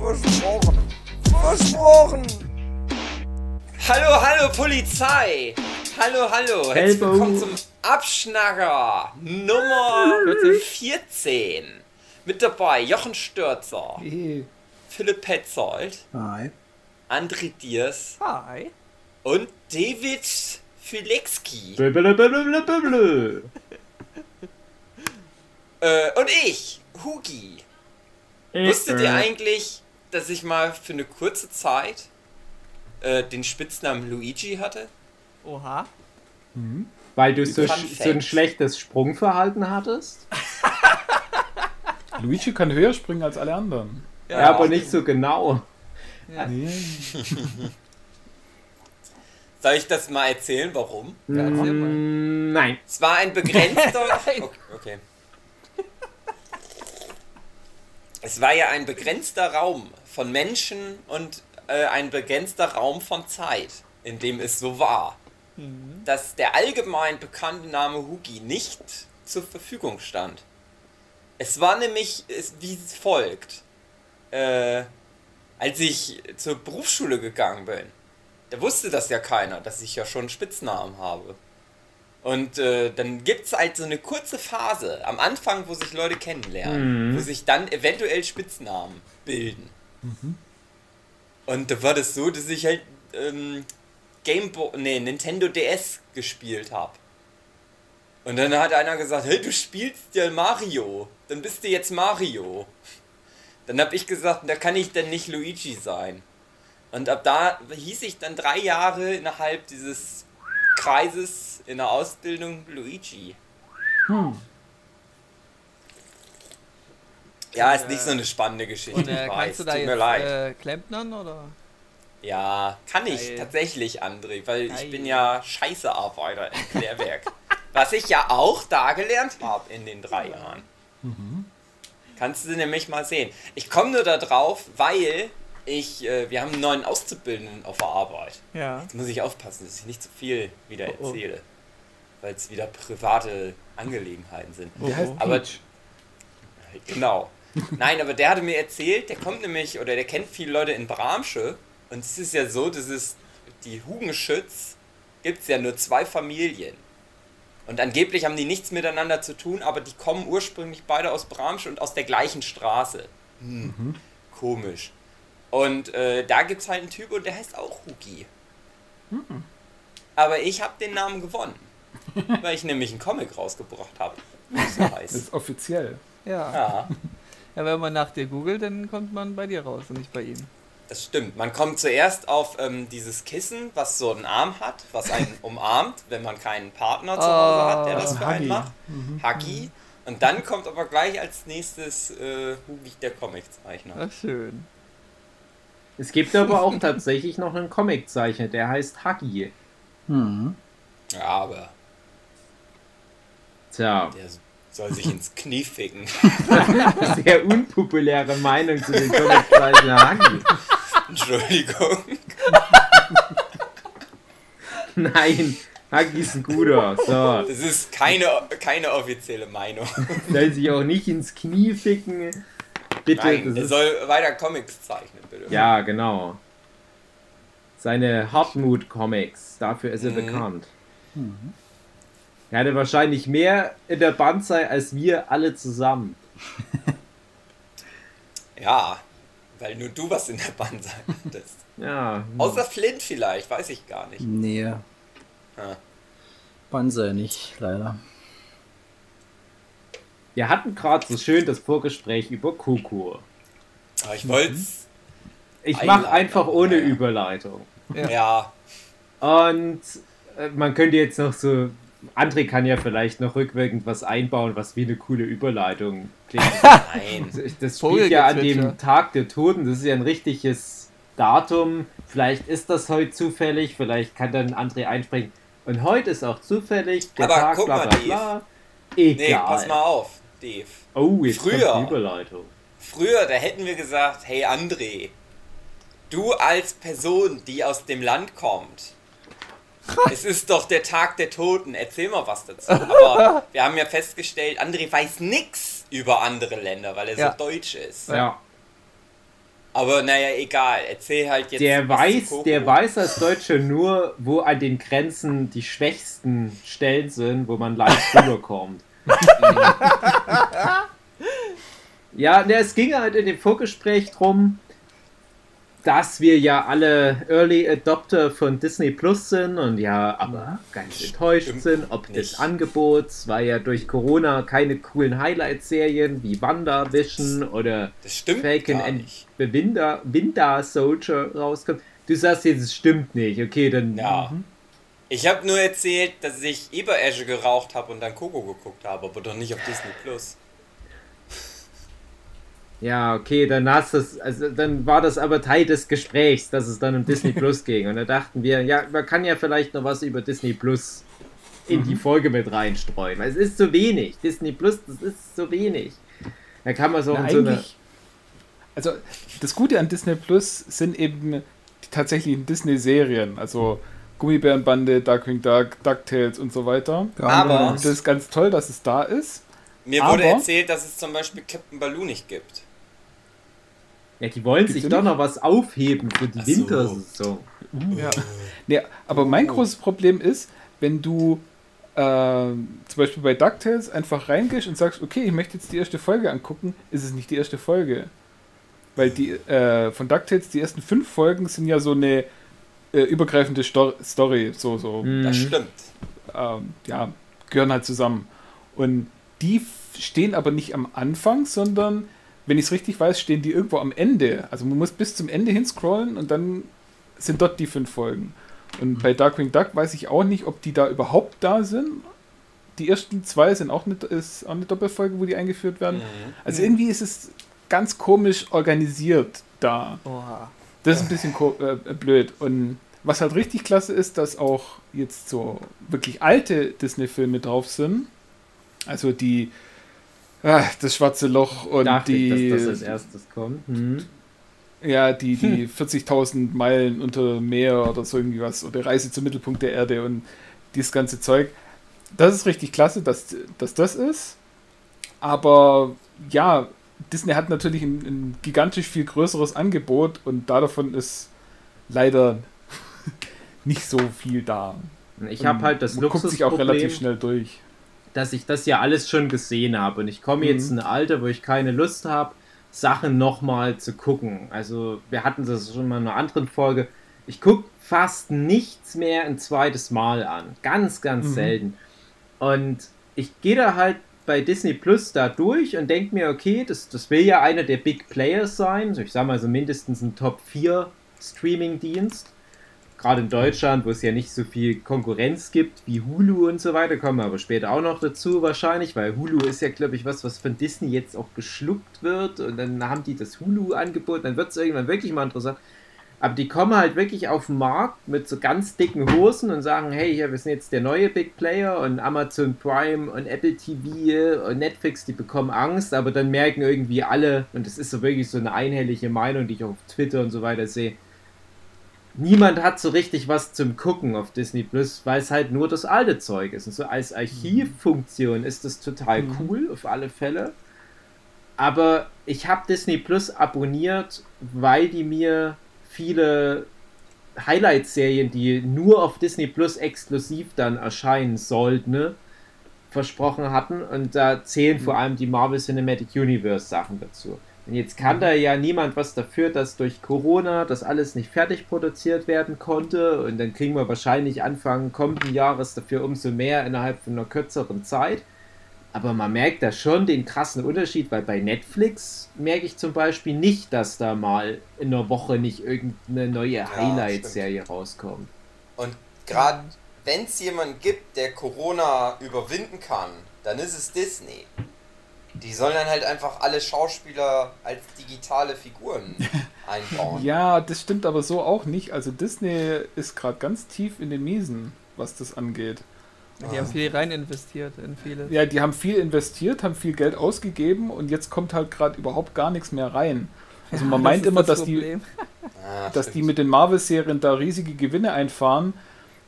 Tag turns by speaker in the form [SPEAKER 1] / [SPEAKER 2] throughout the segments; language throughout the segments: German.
[SPEAKER 1] Versprochen. Versprochen.
[SPEAKER 2] Hallo, hallo Polizei! Hallo, hallo! Herzlich willkommen zum Abschnacker Nummer 14. Mit dabei Jochen Stürzer,
[SPEAKER 3] Hey.
[SPEAKER 2] Philipp Petzold,
[SPEAKER 3] Hi.
[SPEAKER 2] André Diers
[SPEAKER 3] Hi.
[SPEAKER 2] und David Filexki. Äh, und ich, Hugi. Wusstet
[SPEAKER 4] Äh,
[SPEAKER 2] ihr eigentlich, dass ich mal für eine kurze Zeit äh, den Spitznamen Luigi hatte?
[SPEAKER 3] Oha.
[SPEAKER 4] Weil du so, sch- so ein schlechtes Sprungverhalten hattest?
[SPEAKER 5] Luigi kann höher springen als alle anderen.
[SPEAKER 4] Ja, aber nicht so genau.
[SPEAKER 5] Nee.
[SPEAKER 2] Soll ich das mal erzählen, warum?
[SPEAKER 3] Ja, erzähl mal.
[SPEAKER 4] Mm, Nein.
[SPEAKER 2] Es war ein begrenzter. Okay. okay. Es war ja ein begrenzter Raum von Menschen und äh, ein begrenzter Raum von Zeit, in dem es so war, dass der allgemein bekannte Name Hugi nicht zur Verfügung stand. Es war nämlich es, wie folgt. Äh, als ich zur Berufsschule gegangen bin, da wusste das ja keiner, dass ich ja schon einen Spitznamen habe. Und äh, dann gibt es halt so eine kurze Phase am Anfang, wo sich Leute kennenlernen, wo sich dann eventuell Spitznamen bilden. Und da war das so, dass ich halt ähm, Game Boy, nee, Nintendo DS gespielt habe. Und dann hat einer gesagt, hey, du spielst ja Mario, dann bist du jetzt Mario. Dann habe ich gesagt, da kann ich denn nicht Luigi sein. Und ab da hieß ich dann drei Jahre innerhalb dieses Kreises in der Ausbildung Luigi. Ja, ist nicht so eine spannende Geschichte.
[SPEAKER 3] Und äh,
[SPEAKER 2] ich weiß.
[SPEAKER 3] kannst du da
[SPEAKER 2] Tut mir
[SPEAKER 3] jetzt
[SPEAKER 2] leid.
[SPEAKER 3] äh, klempnern oder?
[SPEAKER 2] Ja, kann ich
[SPEAKER 3] Geil.
[SPEAKER 2] tatsächlich, André, weil
[SPEAKER 3] Geil.
[SPEAKER 2] ich bin ja Scheißearbeiter im Klärwerk. Was ich ja auch da gelernt habe in den drei Jahren. Kannst du nämlich mal sehen. Ich komme nur da drauf, weil ich, äh, wir haben einen neuen Auszubildenden auf der Arbeit.
[SPEAKER 3] Ja.
[SPEAKER 2] Jetzt muss ich aufpassen, dass ich nicht zu viel wieder
[SPEAKER 3] Oh, oh.
[SPEAKER 2] erzähle. Weil es wieder private Angelegenheiten sind.
[SPEAKER 5] Der heißt
[SPEAKER 2] Aber-
[SPEAKER 5] Peach.
[SPEAKER 2] Genau. Nein, aber der hatte mir erzählt, der kommt nämlich, oder der kennt viele Leute in Bramsche. Und es ist ja so, dass es die Hugenschütz gibt es ja nur zwei Familien. Und angeblich haben die nichts miteinander zu tun, aber die kommen ursprünglich beide aus Bramsche und aus der gleichen Straße. Hm. Komisch. Und äh, da gibt es halt einen Typ und der heißt auch Hugi. Aber ich habe den Namen gewonnen. weil ich nämlich einen Comic rausgebracht habe. So
[SPEAKER 5] Das
[SPEAKER 2] heißt.
[SPEAKER 5] ist offiziell.
[SPEAKER 3] Ja.
[SPEAKER 2] Ja.
[SPEAKER 3] ja. Wenn man nach dir googelt, dann kommt man bei dir raus und nicht bei ihm.
[SPEAKER 2] Das stimmt. Man kommt zuerst auf ähm, dieses Kissen, was so einen Arm hat, was einen umarmt, wenn man keinen Partner zu Hause hat, der das für einen
[SPEAKER 5] Huggy.
[SPEAKER 2] macht. Huggy. Und dann kommt aber gleich als nächstes äh, Hugi der Comiczeichner.
[SPEAKER 3] Ach, schön.
[SPEAKER 4] Es gibt aber auch tatsächlich noch einen Comiczeichner, der heißt Huggy.
[SPEAKER 2] Ja, aber
[SPEAKER 4] Tja,
[SPEAKER 2] der soll sich ins Knie ficken.
[SPEAKER 4] sehr unpopuläre Meinung zu dem Comiczeichner Huggy.
[SPEAKER 2] Entschuldigung.
[SPEAKER 4] Nein, Huggy ist ein guter. So,
[SPEAKER 2] Das ist keine, keine offizielle Meinung.
[SPEAKER 4] soll sich auch nicht ins Knie ficken. Bitte,
[SPEAKER 2] Nein, er soll weiter Comics zeichnen, bitte.
[SPEAKER 4] Ja, genau. Seine Hartmut-Comics, dafür ist er
[SPEAKER 2] Mhm.
[SPEAKER 4] bekannt. Er hatte wahrscheinlich mehr in der Bandzei als wir alle zusammen.
[SPEAKER 2] Ja, weil nur du was in der Band sein hattest.
[SPEAKER 4] Ja,
[SPEAKER 2] Außer Flint vielleicht, weiß ich gar nicht.
[SPEAKER 6] Nee.
[SPEAKER 2] Ja.
[SPEAKER 6] Banzai nicht, leider.
[SPEAKER 4] Wir hatten gerade so schön das Vorgespräch über Kuku.
[SPEAKER 2] Aber ich wollte es.
[SPEAKER 4] Ich mache einfach ohne
[SPEAKER 2] ja.
[SPEAKER 4] Überleitung.
[SPEAKER 3] Ja.
[SPEAKER 2] Ja.
[SPEAKER 4] Und äh, man könnte jetzt noch so André kann ja vielleicht noch rückwirkend was einbauen, was wie eine coole Überleitung klingt.
[SPEAKER 2] Nein.
[SPEAKER 4] Das spielt ja an dem Tag der Toten, das ist ja ein richtiges Datum. Vielleicht ist das heute zufällig, vielleicht kann dann André einspringen. Und heute ist auch zufällig der
[SPEAKER 2] Aber
[SPEAKER 4] Tag,
[SPEAKER 2] guck
[SPEAKER 4] bla
[SPEAKER 2] mal,
[SPEAKER 4] bla bla.
[SPEAKER 2] Nee,
[SPEAKER 4] Egal.
[SPEAKER 2] pass mal auf, Dave.
[SPEAKER 4] Oh, jetzt
[SPEAKER 2] Früher.
[SPEAKER 4] kommt die Überleitung.
[SPEAKER 2] Früher, da hätten wir gesagt, hey André, du als Person, die aus dem Land kommt, es ist doch der Tag der Toten, erzähl mal was dazu. Aber wir haben ja festgestellt, André weiß nix über andere Länder, weil er
[SPEAKER 3] Ja.
[SPEAKER 2] so deutsch ist.
[SPEAKER 4] Ja.
[SPEAKER 2] Aber naja, egal, erzähl halt jetzt.
[SPEAKER 4] Der weiß, der weiß als Deutsche nur, wo an den Grenzen die schwächsten Stellen sind, wo man leicht rüberkommt. ja, ne, es ging halt in dem Vorgespräch drum, dass wir ja alle Early Adopter von Disney Plus sind und ja, aber ganz enttäuscht
[SPEAKER 2] Stimmt
[SPEAKER 4] sind, ob des
[SPEAKER 2] nicht.
[SPEAKER 4] Angebots, weil ja durch Corona keine coolen Highlight-Serien wie WandaVision oder Falcon and Winter, Winter Soldier rauskommt. Du sagst jetzt, es stimmt nicht. Okay, dann.
[SPEAKER 2] Ja. Ich habe nur erzählt, dass ich Eberesche geraucht habe und dann Coco geguckt habe, aber doch nicht auf Disney Plus.
[SPEAKER 4] Ja, okay, dann hast es, also dann war das aber Teil des Gesprächs, dass es dann um Disney Plus ging. Und da dachten wir, ja, man kann ja vielleicht noch was über Disney Plus in die Folge mit reinstreuen. Weil es ist so wenig. Disney Plus, das ist so wenig. Da kann man so
[SPEAKER 5] Na,
[SPEAKER 4] in so eine.
[SPEAKER 5] eigentlich, also das Gute an Disney Plus sind eben die tatsächlichen Disney-Serien, also Gummibärenbande, Darkwing Duck, DuckTales und so weiter.
[SPEAKER 2] Aber-
[SPEAKER 5] Das ist ganz toll, dass es da ist.
[SPEAKER 2] Mir wurde
[SPEAKER 5] Aber-
[SPEAKER 2] erzählt, dass es zum Beispiel Captain Baloo nicht gibt.
[SPEAKER 4] Ja, die wollen
[SPEAKER 5] Gibt's
[SPEAKER 4] sich doch noch was aufheben für die
[SPEAKER 2] Ach so.
[SPEAKER 4] Wintersaison.
[SPEAKER 5] Ja. Nee, aber mein großes Problem ist, wenn du äh, zum Beispiel bei DuckTales einfach reingehst und sagst, okay, ich möchte jetzt die erste Folge angucken, ist es nicht die erste Folge. Weil die äh, von DuckTales, die ersten fünf Folgen sind ja so eine äh, übergreifende Stor Story, so, so
[SPEAKER 4] Mhm.
[SPEAKER 2] Das stimmt.
[SPEAKER 5] ähm, ja, gehören halt zusammen. Und die stehen aber nicht am Anfang, sondern, wenn ich es richtig weiß, stehen die irgendwo am Ende. Also man muss bis zum Ende hinscrollen und dann sind dort die fünf Folgen. Und bei Darkwing Duck weiß ich auch nicht, ob die da überhaupt da sind. Die ersten zwei sind auch eine, ist auch eine Doppelfolge, wo die eingeführt werden.
[SPEAKER 2] Mhm.
[SPEAKER 5] Also irgendwie ist es ganz komisch organisiert da.
[SPEAKER 3] Oha.
[SPEAKER 5] Das ist ein bisschen ko- äh, blöd. Und was halt richtig klasse ist, dass auch jetzt so wirklich alte Disney-Filme drauf sind. Also die ah, Das Schwarze Loch und
[SPEAKER 4] Dachte
[SPEAKER 5] die,
[SPEAKER 4] ich, dass das als erstes kommt. Mhm.
[SPEAKER 5] ja, die, die 40.000 Meilen unter Meer oder so irgendwie was. Oder Reise zum Mittelpunkt der Erde und dieses ganze Zeug. Das ist richtig klasse, dass, dass das ist. Aber ja, Disney hat natürlich ein, ein gigantisch viel größeres Angebot und da davon ist leider nicht so viel da.
[SPEAKER 4] Ich habe halt das
[SPEAKER 5] Man guckt sich auch relativ schnell durch.
[SPEAKER 4] dass ich das ja alles schon gesehen habe und ich komme jetzt
[SPEAKER 5] Mhm.
[SPEAKER 4] in ein Alter, wo ich keine Lust habe, Sachen nochmal zu gucken. Also wir hatten das schon mal in einer anderen Folge. Ich gucke fast nichts mehr ein zweites Mal an. Ganz, ganz
[SPEAKER 5] Mhm.
[SPEAKER 4] selten. Und ich gehe da halt bei Disney Plus da durch und denke mir, okay, das, das will ja einer der Big Players sein. Ich sage mal so mindestens ein Top 4 Streaming-Dienst. Gerade in Deutschland, wo es ja nicht so viel Konkurrenz gibt wie Hulu und so weiter, kommen wir aber später auch noch dazu wahrscheinlich, weil Hulu ist ja, glaube ich, was, was von Disney jetzt auch geschluckt wird und dann haben die das Hulu-Angebot, dann wird es irgendwann wirklich mal interessant. Aber die kommen halt wirklich auf den Markt mit so ganz dicken Hosen und sagen, hey, hier, wir sind jetzt der neue Big Player und Amazon Prime und Apple TV und Netflix, die bekommen Angst, aber dann merken irgendwie alle, und das ist so wirklich so eine einhellige Meinung, die ich auf Twitter und so weiter sehe, niemand hat so richtig was zum Gucken auf Disney Plus, weil es halt nur das alte Zeug ist. Und so als Archivfunktion ist das total
[SPEAKER 5] Mhm.
[SPEAKER 4] cool, auf alle Fälle. Aber ich habe Disney Plus abonniert, weil die mir viele Highlight-Serien, die nur auf Disney Plus exklusiv dann erscheinen sollten, ne, versprochen hatten. Und da zählen vor allem die Marvel Cinematic Universe Sachen dazu. Und jetzt kann da ja niemand was dafür, dass durch Corona das alles nicht fertig produziert werden konnte. Und dann kriegen wir wahrscheinlich Anfang kommenden Jahres dafür umso mehr innerhalb von einer kürzeren Zeit. Aber man merkt da schon den krassen Unterschied, weil bei Netflix merke ich zum Beispiel nicht, dass da mal in einer Woche nicht irgendeine neue Highlight-Serie rauskommt.
[SPEAKER 2] Und gerade wenn es jemanden gibt, der Corona überwinden kann, dann ist es Disney. Die sollen dann halt einfach alle Schauspieler als digitale Figuren einbauen.
[SPEAKER 5] Ja, das stimmt aber so auch nicht. Also Disney ist gerade ganz tief in den Miesen, was das angeht.
[SPEAKER 3] Die haben viel rein investiert in viele.
[SPEAKER 5] Ja, die haben viel investiert, haben viel Geld ausgegeben und jetzt kommt halt gerade überhaupt gar nichts mehr rein. Also man meint
[SPEAKER 3] ist
[SPEAKER 5] immer,
[SPEAKER 3] das
[SPEAKER 5] dass die,
[SPEAKER 3] Problem.
[SPEAKER 2] Ah,
[SPEAKER 5] dass die mit den Marvel-Serien da riesige Gewinne einfahren.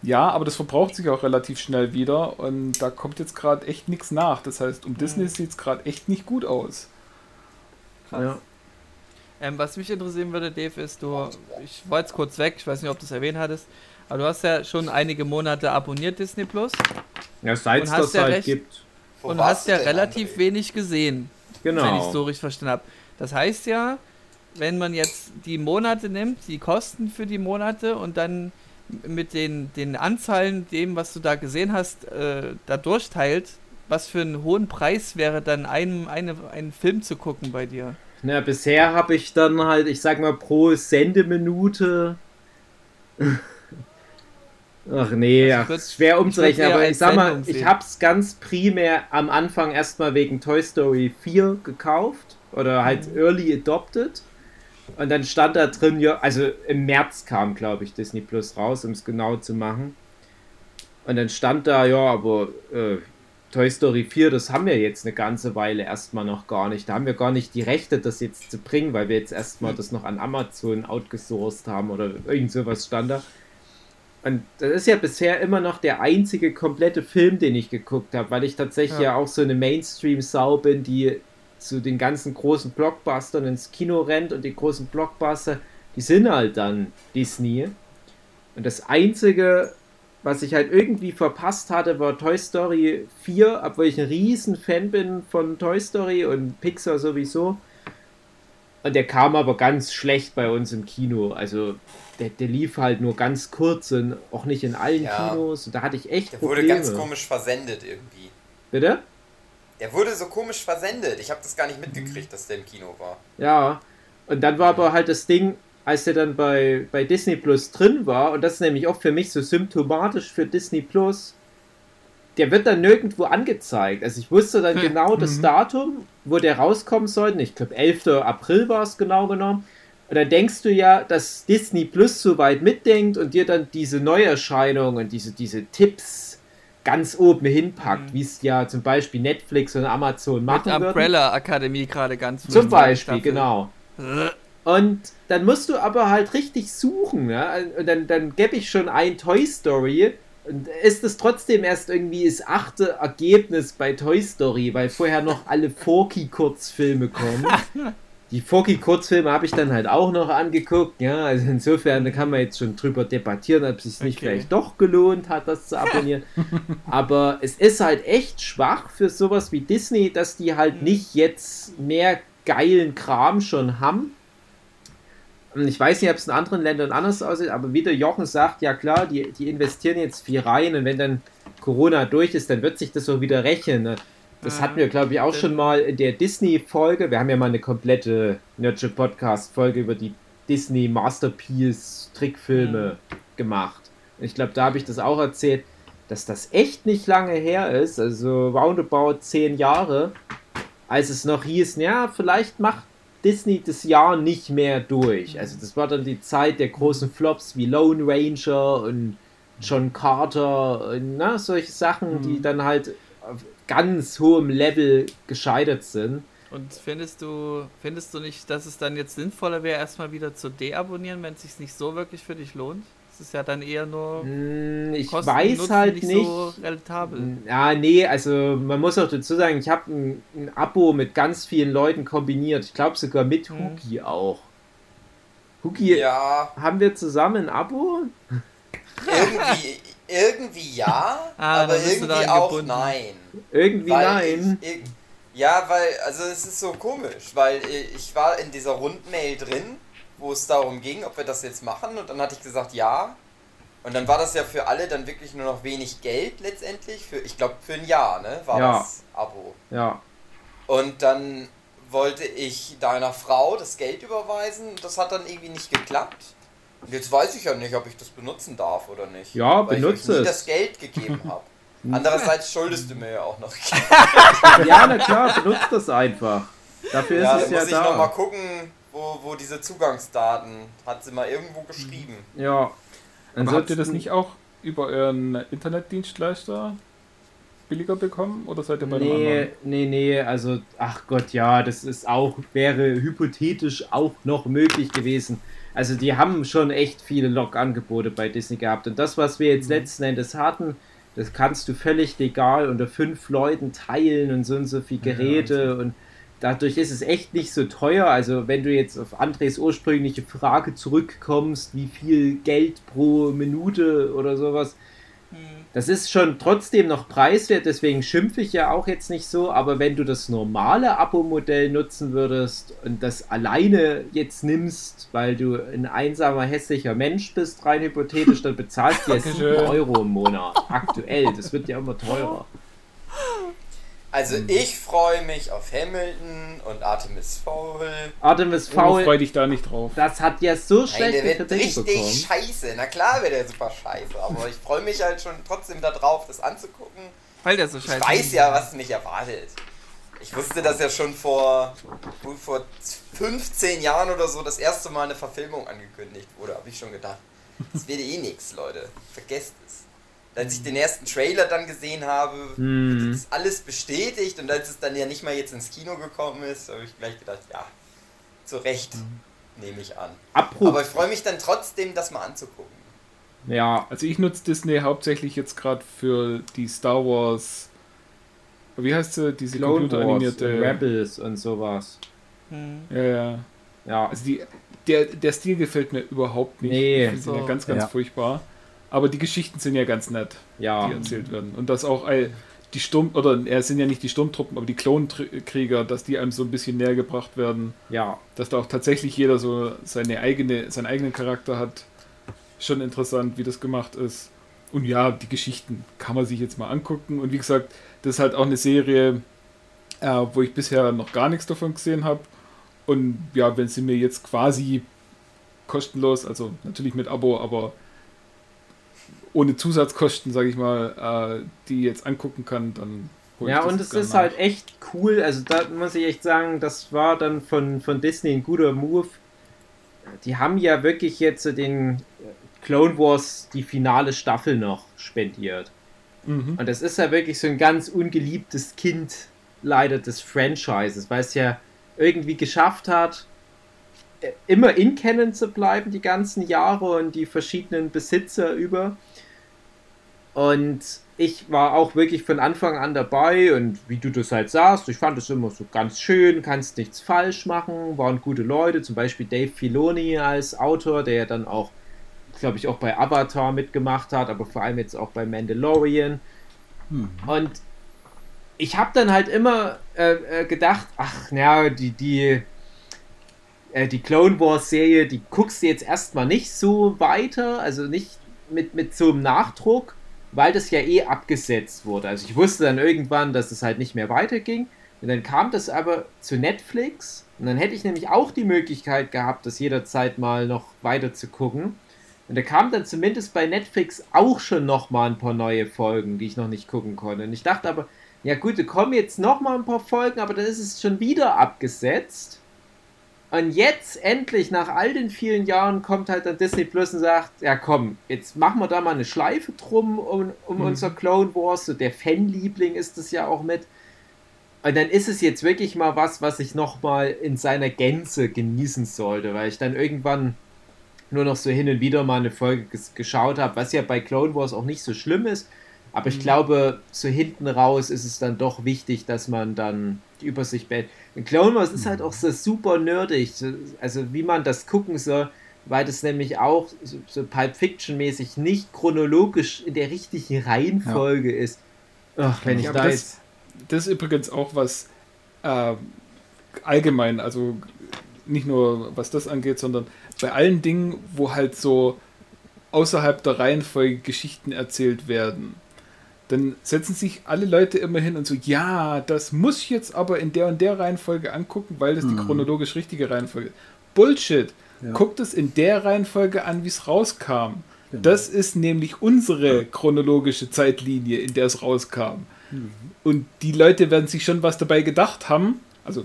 [SPEAKER 5] Ja, aber das verbraucht sich auch relativ schnell wieder und da kommt jetzt gerade echt nichts nach. Das heißt, um Disney sieht es gerade echt nicht gut aus.
[SPEAKER 4] Ja.
[SPEAKER 3] Ähm, was mich interessieren würde, Dave, ist, du, ich war jetzt kurz weg, ich weiß nicht, ob du es erwähnt hattest, aber du hast ja schon einige Monate abonniert Disney Plus
[SPEAKER 4] ja, seit es das
[SPEAKER 3] ja
[SPEAKER 4] halt
[SPEAKER 3] recht.
[SPEAKER 4] gibt.
[SPEAKER 2] Wo
[SPEAKER 3] und
[SPEAKER 2] warst
[SPEAKER 3] hast
[SPEAKER 2] du
[SPEAKER 3] ja relativ
[SPEAKER 2] André?
[SPEAKER 3] wenig gesehen, wenn ich
[SPEAKER 4] Genau.
[SPEAKER 3] so richtig verstanden habe. Das heißt ja, wenn man jetzt die Monate nimmt, die Kosten für die Monate und dann mit den, den Anzahlen, dem, was du da gesehen hast, äh, da durchteilt, was für einen hohen Preis wäre dann einem, eine, einen Film zu gucken bei dir?
[SPEAKER 4] Na, bisher habe ich dann halt, ich sag mal, pro Sendeminute. Ach nee,
[SPEAKER 3] Also
[SPEAKER 4] ach, schwer umzurechnen, aber ich sag mal,
[SPEAKER 3] Sendung
[SPEAKER 4] ich
[SPEAKER 3] sehen.
[SPEAKER 4] hab's ganz primär am Anfang erstmal wegen Toy Story 4 gekauft oder halt
[SPEAKER 3] Mhm.
[SPEAKER 4] Early Adopted. Und dann stand da drin, ja, also im März kam, glaube ich, Disney Plus raus, um es genau zu machen. Und dann stand da, ja, aber äh, Toy Story 4, das haben wir jetzt eine ganze Weile erstmal noch gar nicht. Da haben wir gar nicht die Rechte, das jetzt zu bringen, weil wir jetzt erstmal das noch an Amazon outgesourced haben oder irgend sowas stand da. Und das ist ja bisher immer noch der einzige komplette Film, den ich geguckt habe, weil ich tatsächlich ja,
[SPEAKER 3] Ja.
[SPEAKER 4] auch so eine Mainstream-Sau bin, die zu den ganzen großen Blockbustern ins Kino rennt und die großen Blockbuster, die sind halt dann Disney. Und das einzige, was ich halt irgendwie verpasst hatte, war Toy Story 4, obwohl ich ein riesen Fan bin von Toy Story und Pixar sowieso. Und der kam aber ganz schlecht bei uns im Kino. Also der, der lief halt nur ganz kurz und auch nicht in allen
[SPEAKER 2] Ja.
[SPEAKER 4] Kinos. Und da hatte ich echt
[SPEAKER 2] Der wurde
[SPEAKER 4] Probleme.
[SPEAKER 2] ganz komisch versendet irgendwie.
[SPEAKER 4] Bitte?
[SPEAKER 2] Der wurde so komisch versendet. Ich habe das gar nicht mitgekriegt, dass der im Kino war.
[SPEAKER 4] Ja. Und dann war aber halt das Ding, als der dann bei, bei Disney Plus drin war, und das ist nämlich auch für mich so symptomatisch für Disney Plus, der wird dann nirgendwo angezeigt. Also ich wusste dann
[SPEAKER 3] Hm.
[SPEAKER 4] genau das
[SPEAKER 5] Mhm.
[SPEAKER 4] Datum, wo der rauskommen sollte. Ich glaube, 11. April war es genau genommen. Und dann denkst du ja, dass Disney Plus so weit mitdenkt und dir dann diese Neuerscheinungen und diese, diese Tipps ganz oben hinpackt,
[SPEAKER 3] Mhm.
[SPEAKER 4] wie es ja zum Beispiel Netflix und Amazon
[SPEAKER 3] Mit
[SPEAKER 4] machen würden.
[SPEAKER 3] Umbrella Akademie gerade ganz
[SPEAKER 4] Zum Beispiel,
[SPEAKER 3] Staffel.
[SPEAKER 4] genau.
[SPEAKER 3] Äh,
[SPEAKER 4] Und dann musst du aber halt richtig suchen. Ja? Und dann, dann gebe ich schon ein Toy Story. Und ist es trotzdem erst irgendwie das achte Ergebnis bei Toy Story, weil vorher noch alle Forky-Kurzfilme kommen. Die Forky-Kurzfilme habe ich dann halt auch noch angeguckt. Ja, also insofern da kann man jetzt schon drüber debattieren, ob es sich nicht
[SPEAKER 3] Okay.
[SPEAKER 4] vielleicht doch gelohnt hat, das zu abonnieren. Aber es ist halt echt schwach für sowas wie Disney, dass die halt nicht jetzt mehr geilen Kram schon haben. Ich weiß nicht, ob es in anderen Ländern anders aussieht, aber wie der Jochen sagt, ja klar, die, die investieren jetzt viel rein und wenn dann Corona durch ist, dann wird sich das so wieder rächen. Ne? Das
[SPEAKER 3] Mhm.
[SPEAKER 4] hatten wir, glaube ich, auch schon mal in der Disney-Folge. Wir haben ja mal eine komplette Nurture Podcast-Folge über die Disney Masterpiece-Trickfilme gemacht. Und ich glaube, da habe ich das auch erzählt, dass das echt nicht lange her ist, also roundabout zehn Jahre, als es noch hieß, ja, vielleicht macht Disney das Jahr nicht mehr durch. Also das war dann die Zeit der großen Flops wie Lone Ranger und John Carter und na, solche Sachen, die dann halt auf ganz hohem Level gescheitert sind.
[SPEAKER 3] Und findest du, findest du nicht, dass es dann jetzt sinnvoller wäre, erstmal wieder zu deabonnieren, wenn es sich nicht so wirklich für dich lohnt? Es ist ja dann eher nur
[SPEAKER 4] Hm, Ich
[SPEAKER 3] Kosten,
[SPEAKER 4] weiß
[SPEAKER 3] Nutzen
[SPEAKER 4] halt
[SPEAKER 3] nicht
[SPEAKER 4] nicht.
[SPEAKER 3] so rentabel.
[SPEAKER 4] Ja, nee, also man muss auch dazu sagen, ich habe ein, ein Abo mit ganz vielen Leuten kombiniert. Ich glaube sogar mit. Huki auch. Huki,
[SPEAKER 2] Ja,
[SPEAKER 4] haben wir zusammen ein Abo?
[SPEAKER 2] irgendwie, irgendwie ja,
[SPEAKER 3] Ah,
[SPEAKER 2] aber irgendwie auch
[SPEAKER 3] gebunden.
[SPEAKER 2] nein.
[SPEAKER 4] Irgendwie
[SPEAKER 2] Weil
[SPEAKER 4] nein.
[SPEAKER 2] Ich, ich, ja, weil, also es ist so komisch, weil ich ich war in dieser Rundmail drin, wo es darum ging, ob wir das jetzt machen und dann hatte ich gesagt ja. Und dann war das ja für alle dann wirklich nur noch wenig Geld letztendlich, für, ich glaube für ein Jahr, ne, war
[SPEAKER 4] Ja.
[SPEAKER 2] das Abo.
[SPEAKER 4] Ja.
[SPEAKER 2] Und dann wollte ich deiner Frau das Geld überweisen, das hat dann irgendwie nicht geklappt. Jetzt weiß ich ja nicht, ob ich das benutzen darf oder nicht.
[SPEAKER 4] Ja,
[SPEAKER 2] weil
[SPEAKER 4] benutze
[SPEAKER 2] ich nie
[SPEAKER 4] es.
[SPEAKER 2] das Geld gegeben habe. Andererseits schuldest du mir ja auch noch.
[SPEAKER 4] Ja, na klar, benutzt das einfach. Dafür
[SPEAKER 2] ja,
[SPEAKER 4] ist es ja
[SPEAKER 2] muss ich noch mal
[SPEAKER 4] da.
[SPEAKER 2] gucken, wo, wo diese Zugangsdaten hat sie mal irgendwo geschrieben.
[SPEAKER 4] Ja.
[SPEAKER 5] Aber habt ihr das nicht auch über euren Internetdienstleister billiger bekommen oder seid ihr bei einem
[SPEAKER 4] Nee,
[SPEAKER 5] anderen?
[SPEAKER 4] nee, nee, also, ach Gott, ja, das ist auch, wäre hypothetisch auch noch möglich gewesen. Also, die haben schon echt viele Log-Angebote bei Disney gehabt. Und das, was wir jetzt letzten Endes hatten, das kannst du völlig legal unter fünf Leuten teilen und so und so viel Geräte und dadurch ist es echt nicht so teuer. Also, wenn du jetzt auf Andres ursprüngliche Frage zurückkommst, wie viel Geld pro Minute oder sowas, das ist schon trotzdem noch preiswert, deswegen schimpfe ich ja auch jetzt nicht so, aber wenn du das normale Abo-Modell nutzen würdest und das alleine jetzt nimmst, weil du ein einsamer, hässlicher Mensch bist, rein hypothetisch, dann bezahlst du ja 7
[SPEAKER 5] Dankeschön.
[SPEAKER 4] Euro im Monat. Aktuell, das wird ja immer teurer.
[SPEAKER 2] Also
[SPEAKER 4] Hm.
[SPEAKER 2] ich freue mich auf Hamilton und Artemis Fowl.
[SPEAKER 4] Artemis
[SPEAKER 5] Oh, freu
[SPEAKER 4] Fowl,
[SPEAKER 5] dich da nicht drauf.
[SPEAKER 4] das hat ja so
[SPEAKER 2] Nein,
[SPEAKER 4] schlechte
[SPEAKER 2] der wird richtig
[SPEAKER 4] bekommen.
[SPEAKER 2] scheiße. Na klar wird er super scheiße, aber ich freue mich halt schon trotzdem darauf, das anzugucken.
[SPEAKER 3] Weil der so
[SPEAKER 2] Ich
[SPEAKER 3] scheiße
[SPEAKER 2] weiß ja, was mich erwartet. Ich wusste das ja schon vor, vor 15 Jahren oder so das erste Mal eine Verfilmung angekündigt wurde. Habe ich schon gedacht, das wird eh nix, Leute. Vergesst es. Als ich den ersten Trailer dann gesehen habe,
[SPEAKER 4] Mhm.
[SPEAKER 2] wird das alles bestätigt und als es dann ja nicht mal jetzt ins Kino gekommen ist, habe ich gleich gedacht, ja, zu Recht nehme ich an. Aber
[SPEAKER 4] Apropos,
[SPEAKER 2] ich freue mich dann trotzdem, das mal anzugucken.
[SPEAKER 4] ja,
[SPEAKER 5] Also ich nutze Disney hauptsächlich jetzt gerade für die Star Wars. Wie heißt sie? Diese
[SPEAKER 4] Clone Wars,
[SPEAKER 5] computeranimierte.
[SPEAKER 4] Rebels und sowas.
[SPEAKER 3] Hm.
[SPEAKER 5] Ja, ja.
[SPEAKER 4] Ja,
[SPEAKER 5] Also die, der, der Stil gefällt mir überhaupt nicht.
[SPEAKER 4] Nee.
[SPEAKER 5] ich finde
[SPEAKER 3] So.
[SPEAKER 5] ihn ja ganz, ganz
[SPEAKER 6] Ja.
[SPEAKER 5] furchtbar. Aber die Geschichten sind ja ganz nett,
[SPEAKER 4] ja.
[SPEAKER 5] die erzählt werden. Und dass auch all die Sturm, oder es sind ja nicht die Sturmtruppen, aber die Klonkrieger, dass die einem so ein bisschen näher gebracht werden.
[SPEAKER 4] Ja,
[SPEAKER 5] Dass da auch tatsächlich jeder so seine eigene, seinen eigenen Charakter hat. Schon interessant, wie das gemacht ist. Und ja, die Geschichten kann man sich jetzt mal angucken. Und wie gesagt, das ist halt auch eine Serie, äh, wo ich bisher noch gar nichts davon gesehen habe. Und ja, wenn sie mir jetzt quasi kostenlos, also natürlich mit Abo, aber ohne Zusatzkosten, sage ich mal, äh, die jetzt angucken kann, dann
[SPEAKER 4] Ja, und es ist
[SPEAKER 5] nach.
[SPEAKER 4] halt echt cool. Also, da muss ich echt sagen, das war dann von, von Disney ein guter Move. Die haben ja wirklich jetzt so den äh, Clone Wars die finale Staffel noch spendiert.
[SPEAKER 5] Mhm.
[SPEAKER 4] Und das ist ja wirklich so ein ganz ungeliebtes Kind leider des Franchises, weil es ja irgendwie geschafft hat, äh, immer in Canon zu bleiben die ganzen Jahre und die verschiedenen Besitzer über. Und ich war auch wirklich von Anfang an dabei und wie du das halt sagst, ich fand es immer so ganz schön, kannst nichts falsch machen, waren gute Leute, zum Beispiel Dave Filoni als Autor, der ja dann auch, glaube ich, auch bei Avatar mitgemacht hat, aber vor allem jetzt auch bei Mandalorian. Und ich habe dann halt immer äh, äh, gedacht, ach, naja, die, die, äh, die Clone Wars Serie, die guckst du jetzt erstmal nicht so weiter, also nicht mit, mit so einem Nachdruck, weil das ja eh abgesetzt wurde. Also ich wusste dann irgendwann, dass es halt nicht mehr weiterging. Und dann kam das aber zu Netflix. Und dann hätte ich nämlich auch die Möglichkeit gehabt, das jederzeit mal noch weiter zu gucken. Und da kam dann zumindest bei Netflix auch schon noch mal ein paar neue Folgen, die ich noch nicht gucken konnte. Und ich dachte aber, ja gut, da kommen jetzt noch mal ein paar Folgen, aber dann ist es schon wieder abgesetzt. Und jetzt endlich, nach all den vielen Jahren, kommt halt dann Disney Plus und sagt, ja komm, jetzt machen wir da mal eine Schleife drum um, um
[SPEAKER 5] Mhm.
[SPEAKER 4] unser Clone Wars. So der Fanliebling ist es ja auch mit. Und dann ist es jetzt wirklich mal was, was ich noch mal in seiner Gänze genießen sollte, weil ich dann irgendwann nur noch so hin und wieder mal eine Folge ges geschaut habe, was ja bei Clone Wars auch nicht so schlimm ist. Aber ich glaube, so hinten raus ist es dann doch wichtig, dass man dann die Übersicht behält. Und Clone Wars ist halt auch so super nerdig, so, also wie man das gucken soll, weil das nämlich auch so, so Pulp Fiction mäßig nicht chronologisch in der richtigen Reihenfolge ist. Ach, wenn ich
[SPEAKER 5] Ja,
[SPEAKER 4] da
[SPEAKER 5] aber
[SPEAKER 4] jetzt.
[SPEAKER 5] das, das ist übrigens auch was äh, allgemein, also nicht nur was das angeht, sondern bei allen Dingen, wo halt so außerhalb der Reihenfolge Geschichten erzählt werden, dann setzen sich alle Leute immer hin und so, ja, das muss ich jetzt aber in der und der Reihenfolge angucken, weil das die chronologisch richtige Reihenfolge ist. Bullshit! ja. guckt es in der Reihenfolge an, wie es rauskam. Genau. Das ist nämlich unsere chronologische Zeitlinie, in der es rauskam. Mhm. Und die Leute werden sich schon was dabei gedacht haben, also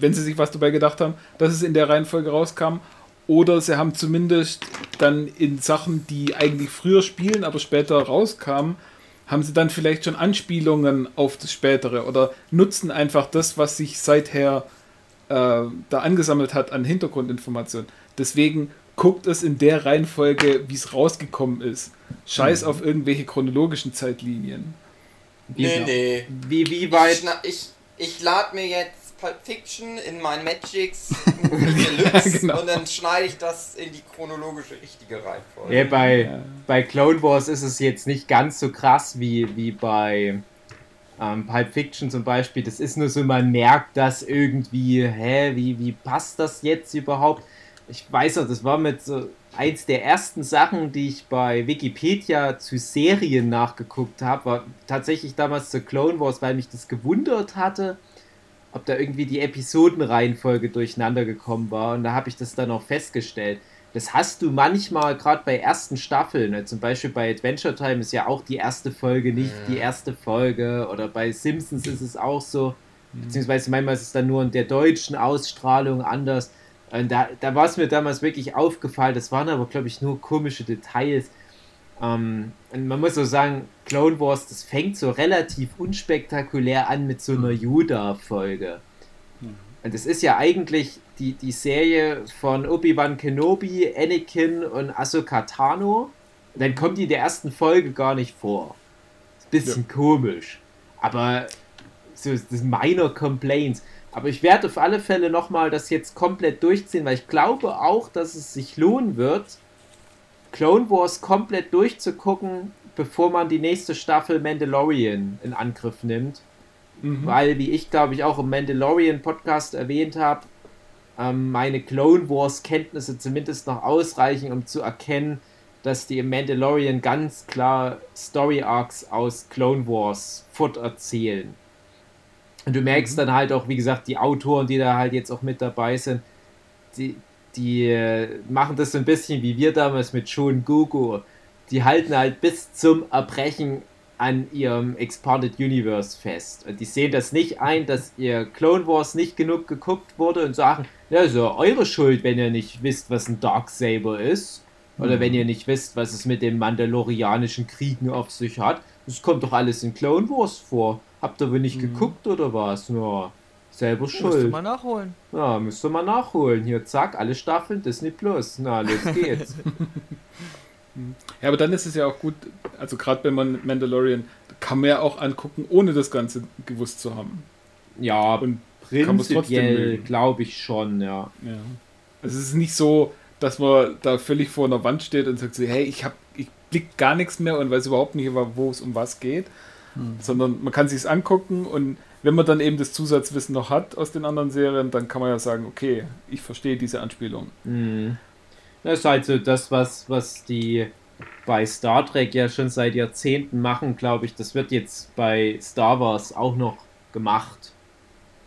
[SPEAKER 5] wenn sie sich was dabei gedacht haben, dass es in der Reihenfolge rauskam. Oder sie haben zumindest dann in Sachen, die eigentlich früher spielen, aber später rauskamen, haben sie dann vielleicht schon Anspielungen auf das Spätere oder nutzen einfach das, was sich seither äh, da angesammelt hat an Hintergrundinformationen. Deswegen guckt es in der Reihenfolge, wie es rausgekommen ist. Scheiß mhm. auf irgendwelche chronologischen Zeitlinien.
[SPEAKER 2] Wie, nee, nee. Wie, wie weit? Ich, ich, ich lade mir jetzt Pulp Fiction in mein Magics Deluxe ja, genau. und dann schneide ich das in die chronologische richtige Reihenfolge.
[SPEAKER 4] Ja, bei, ja. bei Clone Wars ist es jetzt nicht ganz so krass wie, wie bei ähm, Pulp Fiction zum Beispiel. Das ist nur so, man merkt das irgendwie, hä, wie, wie passt das jetzt überhaupt? Ich weiß auch, das war mit so eins der ersten Sachen, die ich bei Wikipedia zu Serien nachgeguckt habe, war tatsächlich damals zu Clone Wars, weil mich das gewundert hatte ob da irgendwie die Episodenreihenfolge durcheinander gekommen war. Und da habe ich das dann auch festgestellt. Das hast du manchmal gerade bei ersten Staffeln. Ne? Zum Beispiel bei Adventure Time ist ja auch die erste Folge nicht ja. die erste Folge. Oder bei Simpsons ist es auch so. Mhm. Beziehungsweise manchmal ist es dann nur in der deutschen Ausstrahlung anders. Und da, da war es mir damals wirklich aufgefallen. Das waren aber, glaube ich, nur komische Details. Ähm, und man muss so sagen, Clone Wars, das fängt so relativ unspektakulär an mit so einer Yoda-Folge. Mhm. Und das ist ja eigentlich die, die Serie von Obi-Wan Kenobi, Anakin und Ahsoka Tano. Und dann kommt die in der ersten Folge gar nicht vor. Ist ein bisschen ja. komisch. Aber so das sind minor Complaints. Aber ich werde auf alle Fälle nochmal das jetzt komplett durchziehen, weil ich glaube auch, dass es sich lohnen wird, Clone Wars komplett durchzugucken, bevor man die nächste Staffel Mandalorian in Angriff nimmt. Mhm. Weil, wie ich glaube ich auch im Mandalorian Podcast erwähnt habe, ähm, meine Clone Wars Kenntnisse zumindest noch ausreichen, um zu erkennen, dass die im Mandalorian ganz klar Story Arcs aus Clone Wars forterzählen. Und du merkst mhm. dann halt auch, wie gesagt, die Autoren, die da halt jetzt auch mit dabei sind, die, die äh, machen das so ein bisschen wie wir damals mit Shun Gugu. Die halten halt bis zum Erbrechen an ihrem Expanded Universe fest. Und die sehen das nicht ein, dass ihr Clone Wars nicht genug geguckt wurde und sagen, ja, ist ja eure Schuld, wenn ihr nicht wisst, was ein Darksaber ist. Oder mhm. wenn ihr nicht wisst, was es mit den Mandalorianischen Kriegen auf sich hat. Das kommt doch alles in Clone Wars vor. Habt ihr wohl nicht mhm. geguckt oder was? Ja, Selber schuld. Müsste
[SPEAKER 3] man nachholen.
[SPEAKER 4] Ja, müsste man nachholen. Hier, zack, alle Staffeln, Disney Plus. Na, los geht's.
[SPEAKER 5] ja, aber dann ist es ja auch gut, also gerade bei Mandalorian, kann man ja auch angucken, ohne das Ganze gewusst zu haben.
[SPEAKER 4] Ja, und prinzipiell glaube ich schon, ja.
[SPEAKER 5] ja. Also es ist nicht so, dass man da völlig vor einer Wand steht und sagt so, hey, ich habe ich blick gar nichts mehr und weiß überhaupt nicht, wo es um was geht, hm. sondern man kann sich es angucken und wenn man dann eben das Zusatzwissen noch hat aus den anderen Serien, dann kann man ja sagen, okay, ich verstehe diese Anspielung.
[SPEAKER 4] Mhm. Das ist halt so das, was, was die bei Star Trek ja schon seit Jahrzehnten machen, glaube ich. Das wird jetzt bei Star Wars auch noch gemacht.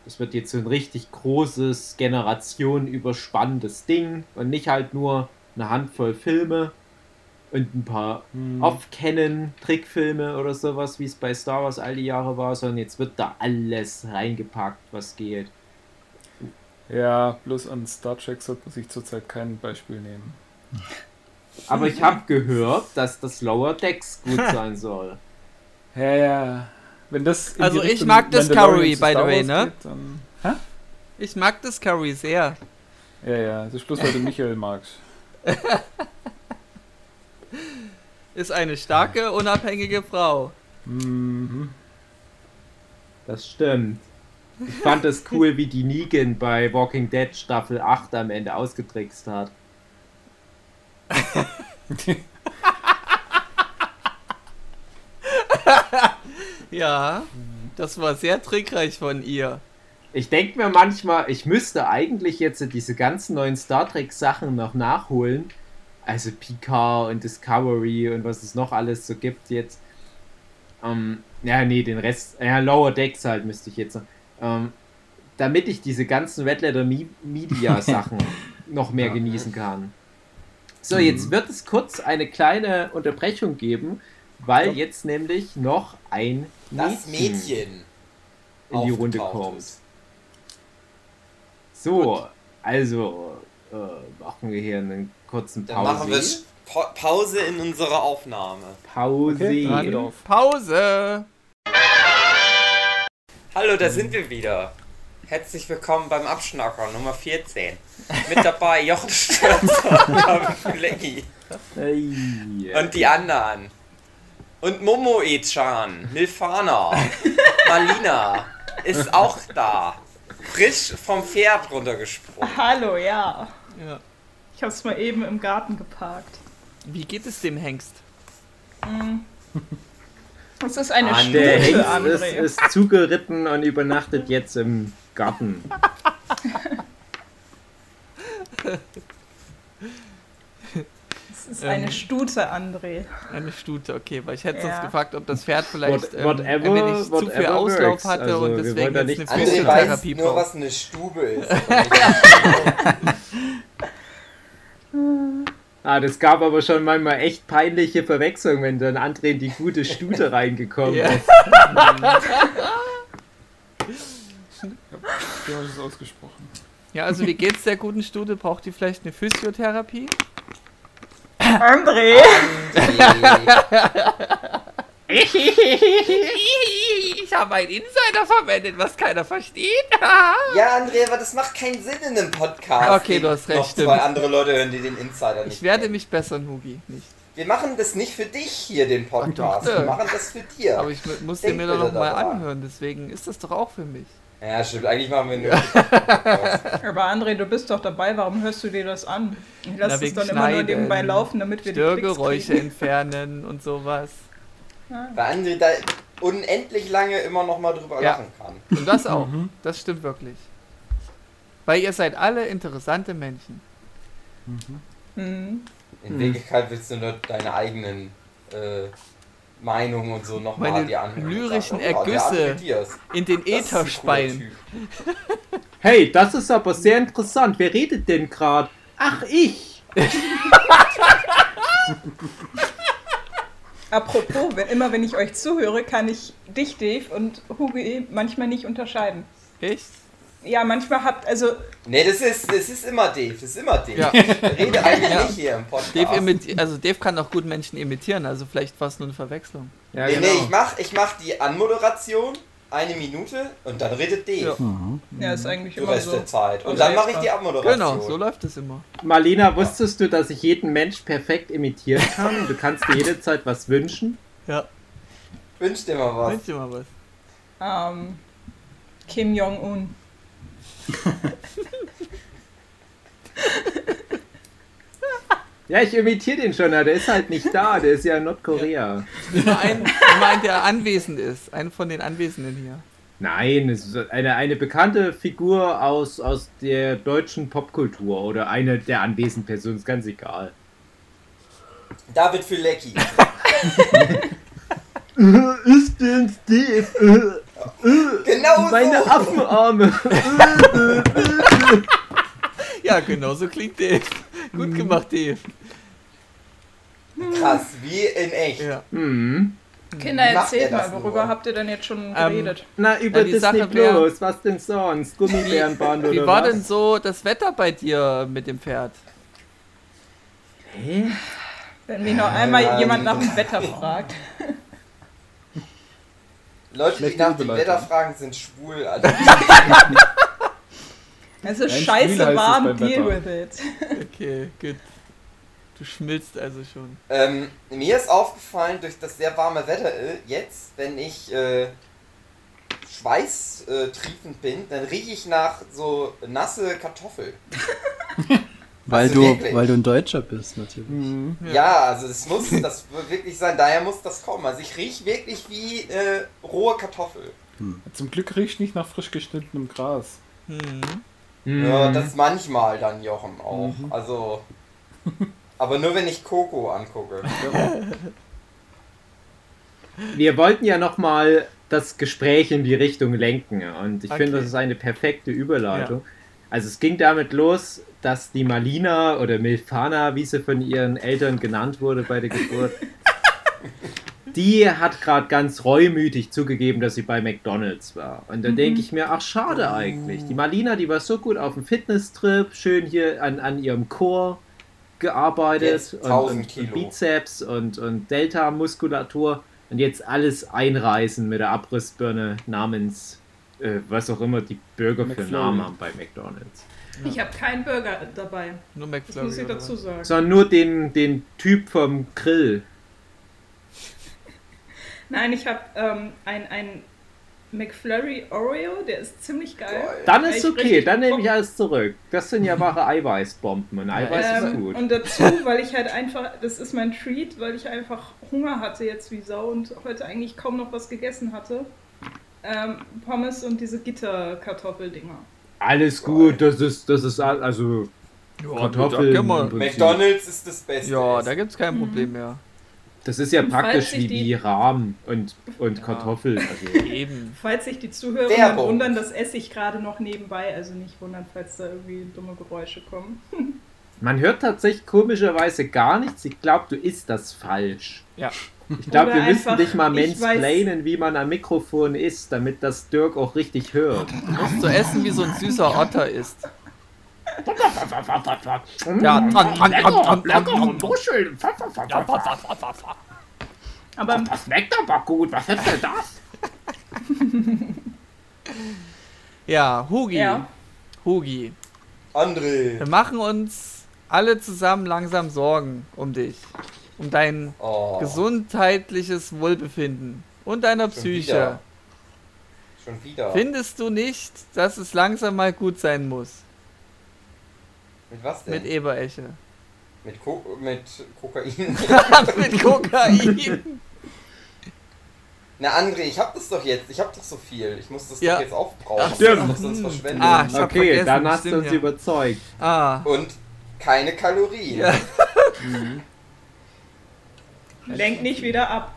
[SPEAKER 4] Das wird jetzt so ein richtig großes, generationenüberspannendes Ding und nicht halt nur eine Handvoll Filme, und ein paar hm. Off-Canon-Trickfilme oder sowas, wie es bei Star Wars all die Jahre war, sondern jetzt wird da alles reingepackt, was geht.
[SPEAKER 5] Ja, bloß an Star Trek sollte man sich zurzeit kein Beispiel nehmen.
[SPEAKER 4] Aber ich habe gehört, dass das Lower Decks gut sein soll.
[SPEAKER 5] Ja, ja. Wenn das
[SPEAKER 3] also ich mag Discovery, by the way, ne? Geht, dann, hä? Ich mag Discovery sehr.
[SPEAKER 5] Ja, ja, das ist bloß, weil du Michael magst.
[SPEAKER 3] ist eine starke, unabhängige Frau.
[SPEAKER 4] Mhm. Das stimmt. Ich fand es cool, wie die Negan bei Walking Dead Staffel 8 am Ende ausgetrickst hat.
[SPEAKER 3] ja, das war sehr trickreich von ihr.
[SPEAKER 4] Ich denke mir manchmal, ich müsste eigentlich jetzt diese ganzen neuen Star Trek Sachen noch nachholen, also Picard und Discovery und was es noch alles so gibt jetzt. Ähm, ja, nee, den Rest, ja, Lower Decks halt müsste ich jetzt noch. Ähm, damit ich diese ganzen Red Letter Media Sachen noch mehr genießen kann. So, jetzt wird es kurz eine kleine Unterbrechung geben, weil jetzt nämlich noch ein
[SPEAKER 2] Das Mädchen
[SPEAKER 4] in die Runde kommt.
[SPEAKER 2] ist.
[SPEAKER 4] So, also äh, machen wir hier einen kurzen
[SPEAKER 2] Dann machen wir
[SPEAKER 4] Pause.
[SPEAKER 2] Pa Pause in unserer Aufnahme.
[SPEAKER 4] Pause.
[SPEAKER 5] Okay.
[SPEAKER 3] Pause!
[SPEAKER 2] Hallo, da sind wir wieder. Herzlich willkommen beim Abschnacker Nummer 14. Mit dabei Jochen Stürzer, David Flecki
[SPEAKER 4] Hey.
[SPEAKER 2] und die anderen. Und Momo E-chan, Nilfana, Malina ist auch da. Frisch vom Pferd runtergesprungen.
[SPEAKER 7] Hallo, ja.
[SPEAKER 3] Ja.
[SPEAKER 7] Ich hab's mal eben im Garten geparkt.
[SPEAKER 3] Wie geht es dem Hengst?
[SPEAKER 7] Das ist eine
[SPEAKER 2] Mann,
[SPEAKER 4] Der
[SPEAKER 7] Stute,
[SPEAKER 4] Hengst
[SPEAKER 7] André.
[SPEAKER 4] ist, ist zugeritten und übernachtet jetzt im Garten.
[SPEAKER 7] Das ist eine Stute, André.
[SPEAKER 3] Eine Stute, okay, weil ich hätte sonst
[SPEAKER 7] Ja.
[SPEAKER 3] gefragt, ob das Pferd vielleicht
[SPEAKER 4] What-
[SPEAKER 3] ähm,
[SPEAKER 4] whatever-
[SPEAKER 3] ein wenig zu viel Auslauf
[SPEAKER 4] works.
[SPEAKER 3] hatte
[SPEAKER 4] Also,
[SPEAKER 3] und deswegen jetzt
[SPEAKER 4] nicht
[SPEAKER 3] eine Physiotherapie
[SPEAKER 2] nur,
[SPEAKER 3] braucht.
[SPEAKER 2] was eine Stube ist.
[SPEAKER 4] Ah, das gab aber schon manchmal echt peinliche Verwechslungen, wenn dann André in die gute Stute reingekommen ist.
[SPEAKER 5] Ja, das ist ausgesprochen.
[SPEAKER 3] Ja, also wie geht's der guten Stute? Braucht die vielleicht eine Physiotherapie?
[SPEAKER 7] André!
[SPEAKER 3] Ich habe einen Insider verwendet, was keiner versteht.
[SPEAKER 2] Ja, André, aber das macht keinen Sinn in einem Podcast.
[SPEAKER 3] Okay, du hast recht,
[SPEAKER 2] Noch
[SPEAKER 3] stimmt.
[SPEAKER 2] zwei andere Leute hören, die den Insider nicht
[SPEAKER 3] Ich werde
[SPEAKER 2] kennen.
[SPEAKER 3] mich bessern, Hugi. Nicht.
[SPEAKER 2] Wir machen das nicht für dich hier, den Podcast.
[SPEAKER 3] Doch,
[SPEAKER 2] Wir machen das für dir.
[SPEAKER 3] Aber ich mu- muss
[SPEAKER 2] Denk
[SPEAKER 3] den mir doch noch mal anhören, deswegen ist das doch auch für mich.
[SPEAKER 2] ja, stimmt. Eigentlich machen wir nur.
[SPEAKER 7] Aber André, du bist doch dabei, warum hörst du dir das an? Lass es dann immer nur nebenbei laufen, damit wir die Klicks
[SPEAKER 3] Störgeräusche
[SPEAKER 7] kriegen.
[SPEAKER 3] entfernen und sowas.
[SPEAKER 2] Weil André da unendlich lange immer noch mal drüber
[SPEAKER 3] Ja.
[SPEAKER 2] lachen kann.
[SPEAKER 3] Und das auch. Das stimmt wirklich. Weil ihr seid alle interessante Menschen.
[SPEAKER 7] Mhm.
[SPEAKER 2] In Wirklichkeit willst du nur deine eigenen äh, Meinungen und so nochmal
[SPEAKER 3] Meine
[SPEAKER 2] dir anhören. und
[SPEAKER 3] lyrischen
[SPEAKER 2] sagen, oh,
[SPEAKER 3] Ergüsse. In den Äther speien.
[SPEAKER 4] Hey, das ist aber sehr interessant. Wer redet denn gerade? Ach, ich.
[SPEAKER 7] Apropos, wenn, immer wenn ich euch zuhöre, kann ich dich, Dave, und Hugi manchmal nicht unterscheiden.
[SPEAKER 3] Echt?
[SPEAKER 7] Ja, manchmal habt, also,
[SPEAKER 2] Nee, das ist, das ist immer Dave. Das ist immer Dave.
[SPEAKER 3] Ja.
[SPEAKER 2] Ich rede eigentlich
[SPEAKER 3] Ja.
[SPEAKER 2] nicht hier im Podcast.
[SPEAKER 3] Dave, also Dave kann auch gut Menschen imitieren, also vielleicht war es nur eine Verwechslung.
[SPEAKER 4] Ja,
[SPEAKER 2] nee,
[SPEAKER 4] genau.
[SPEAKER 2] nee, ich mach, ich mach die Anmoderation, eine Minute, und dann redet Dave.
[SPEAKER 3] Ja.
[SPEAKER 7] ja, ist eigentlich immer
[SPEAKER 2] Rest
[SPEAKER 7] so.
[SPEAKER 2] der Zeit. Und dann mache ich die Abmoderation.
[SPEAKER 3] Genau, so läuft es immer.
[SPEAKER 4] Marlena, wusstest du, dass ich jeden Mensch perfekt imitieren kann? Du kannst dir jederzeit was wünschen.
[SPEAKER 3] Ja,
[SPEAKER 2] Wünsch dir mal was.
[SPEAKER 3] wünsch dir mal was.
[SPEAKER 7] Ähm, Kim Jong-un.
[SPEAKER 4] Ja, ich imitiere den schon, aber der ist halt nicht da. Der ist ja in Nordkorea.
[SPEAKER 3] Immer ein, ein, der anwesend ist. Ein von den Anwesenden hier.
[SPEAKER 4] Nein, es ist eine, eine bekannte Figur aus, aus der deutschen Popkultur oder eine der anwesenden Personen, ist ganz egal.
[SPEAKER 2] David Fülecki.
[SPEAKER 4] Ist denn Steve?
[SPEAKER 2] Genau
[SPEAKER 4] Meine
[SPEAKER 2] so.
[SPEAKER 4] Affenarme.
[SPEAKER 3] Ja, genau so klingt Dave. Gut gemacht, Dave.
[SPEAKER 2] Krass, wie in echt.
[SPEAKER 3] Ja.
[SPEAKER 4] Hm.
[SPEAKER 7] Kinder, erzählt
[SPEAKER 2] er
[SPEAKER 7] mal, worüber
[SPEAKER 2] nur?
[SPEAKER 7] habt ihr denn jetzt schon
[SPEAKER 3] Ähm,
[SPEAKER 7] geredet?
[SPEAKER 4] Na, über
[SPEAKER 3] Ja, die
[SPEAKER 4] Disney
[SPEAKER 3] Sache wär-
[SPEAKER 4] Plus, was denn sonst? Gummibärenband oder
[SPEAKER 3] Wie war
[SPEAKER 4] was?
[SPEAKER 3] denn so das Wetter bei dir mit dem Pferd?
[SPEAKER 4] Hä?
[SPEAKER 7] Wenn mich noch einmal
[SPEAKER 2] ähm,
[SPEAKER 7] jemand nach dem Wetter fragt.
[SPEAKER 2] Leute, die nach dem. Wetter fragen, sind schwul. Alter.
[SPEAKER 7] Es ist
[SPEAKER 5] Nein,
[SPEAKER 7] scheiße warm, deal
[SPEAKER 5] Wetter.
[SPEAKER 7] with it.
[SPEAKER 3] Okay, gut. Du schmilzt also schon.
[SPEAKER 2] ähm, mir ist aufgefallen, durch das sehr warme Wetter äh, jetzt, wenn ich äh, schweißtriefend äh, triefend bin, dann rieche ich nach so nasse Kartoffel.
[SPEAKER 6] Weil,
[SPEAKER 2] Also
[SPEAKER 6] du,
[SPEAKER 2] wirklich?
[SPEAKER 6] weil du ein Deutscher bist, natürlich.
[SPEAKER 5] Mhm.
[SPEAKER 2] Ja, also es muss das wirklich sein, daher muss das kommen. Also ich rieche wirklich wie äh, rohe Kartoffel.
[SPEAKER 5] Zum Glück riecht nicht nach frisch geschnittenem Gras.
[SPEAKER 3] Hm.
[SPEAKER 4] Hm.
[SPEAKER 2] Ja, das manchmal dann, Jochen, auch.
[SPEAKER 5] Mhm.
[SPEAKER 2] Also. Aber nur wenn ich Coco angucke.
[SPEAKER 4] Wir wollten ja nochmal das Gespräch in die Richtung lenken und ich
[SPEAKER 3] Okay.
[SPEAKER 4] finde, das ist eine perfekte Überleitung. Also es ging damit los, dass die Malina oder Milfana, wie sie von ihren Eltern genannt wurde bei der Geburt, die hat gerade ganz reumütig zugegeben, dass sie bei McDonalds war. Und dann denke ich mir, ach schade eigentlich. Die Malina, die war so gut auf dem Fitnesstrip, schön hier an, an ihrem Chor gearbeitet und,
[SPEAKER 2] 1000
[SPEAKER 4] und, Bizeps und, und Delta-Muskulatur und jetzt alles einreißen mit der Abrissbirne namens, äh, was auch immer die Bürger für
[SPEAKER 5] McFlurry.
[SPEAKER 4] Namen haben bei McDonalds.
[SPEAKER 7] Ich habe keinen Burger dabei.
[SPEAKER 3] Nur
[SPEAKER 7] Das
[SPEAKER 3] McFlurry.
[SPEAKER 7] muss ich dazu sagen.
[SPEAKER 4] Sondern nur den, den Typ vom Grill.
[SPEAKER 7] Nein, ich habe ähm, ein, ein McFlurry Oreo, der ist ziemlich geil.
[SPEAKER 4] Dann ist okay, dann nehme ich alles zurück. Das sind ja wahre Eiweißbomben und Eiweiß ist
[SPEAKER 7] Ähm,
[SPEAKER 4] gut.
[SPEAKER 7] und dazu, weil ich halt einfach, das ist mein Treat, weil ich einfach Hunger hatte jetzt wie Sau und heute eigentlich kaum noch was gegessen hatte. Ähm, Pommes und diese Gitterkartoffeldinger.
[SPEAKER 4] Alles gut, das ist, das ist all- also
[SPEAKER 3] Ja,
[SPEAKER 4] Kartoffeln.
[SPEAKER 2] McDonalds ist das Beste.
[SPEAKER 3] Ja, da gibt's kein Problem mehr.
[SPEAKER 4] Das ist ja
[SPEAKER 7] Und
[SPEAKER 4] praktisch wie,
[SPEAKER 7] die-
[SPEAKER 4] wie Rahm und, und Kartoffeln. Also.
[SPEAKER 3] Eben.
[SPEAKER 7] Falls sich die Zuhörer
[SPEAKER 2] Werbung.
[SPEAKER 7] wundern, das esse ich gerade noch nebenbei, also nicht wundern, falls da irgendwie dumme Geräusche kommen.
[SPEAKER 4] Man hört tatsächlich komischerweise gar nichts. Ich glaube, du isst das falsch.
[SPEAKER 3] Ja.
[SPEAKER 4] Ich glaube, wir müssten
[SPEAKER 7] einfach,
[SPEAKER 4] dich mal mansplainen, wie man am Mikrofon isst, damit das Dirk auch richtig hört.
[SPEAKER 3] Du musst so essen, wie so ein süßer Otter ist. Ja,
[SPEAKER 4] Mm, lecker und Muscheln.
[SPEAKER 7] Aber
[SPEAKER 4] Das schmeckt aber gut. Was ist denn das?
[SPEAKER 3] Ja, Hugi.
[SPEAKER 7] ja,
[SPEAKER 3] Hugi.
[SPEAKER 2] André.
[SPEAKER 3] Wir machen uns alle zusammen langsam Sorgen um dich. Um dein
[SPEAKER 2] Oh,
[SPEAKER 3] gesundheitliches Wohlbefinden und deiner
[SPEAKER 2] Schon
[SPEAKER 3] Psyche.
[SPEAKER 2] wieder. Schon wieder.
[SPEAKER 3] Findest du nicht, dass es langsam mal gut sein muss
[SPEAKER 2] mit was denn?
[SPEAKER 3] mit Eberesche?
[SPEAKER 2] Mit, Ko mit Kokain.
[SPEAKER 3] mit Kokain.
[SPEAKER 2] Na André, ich hab das doch jetzt. Ich hab doch so viel. Ich muss das
[SPEAKER 3] Ja.
[SPEAKER 2] doch jetzt aufbrauchen.
[SPEAKER 3] Ach,
[SPEAKER 4] stimmt.
[SPEAKER 2] Ich muss sonst verschwenden.
[SPEAKER 3] Ah, ich hab
[SPEAKER 4] Okay,
[SPEAKER 3] vergessen,
[SPEAKER 4] dann hast du
[SPEAKER 3] stimmt,
[SPEAKER 4] uns
[SPEAKER 3] ja.
[SPEAKER 4] überzeugt.
[SPEAKER 3] Ah,
[SPEAKER 2] Und keine Kalorien.
[SPEAKER 3] Ja.
[SPEAKER 7] lenk nicht wieder ab.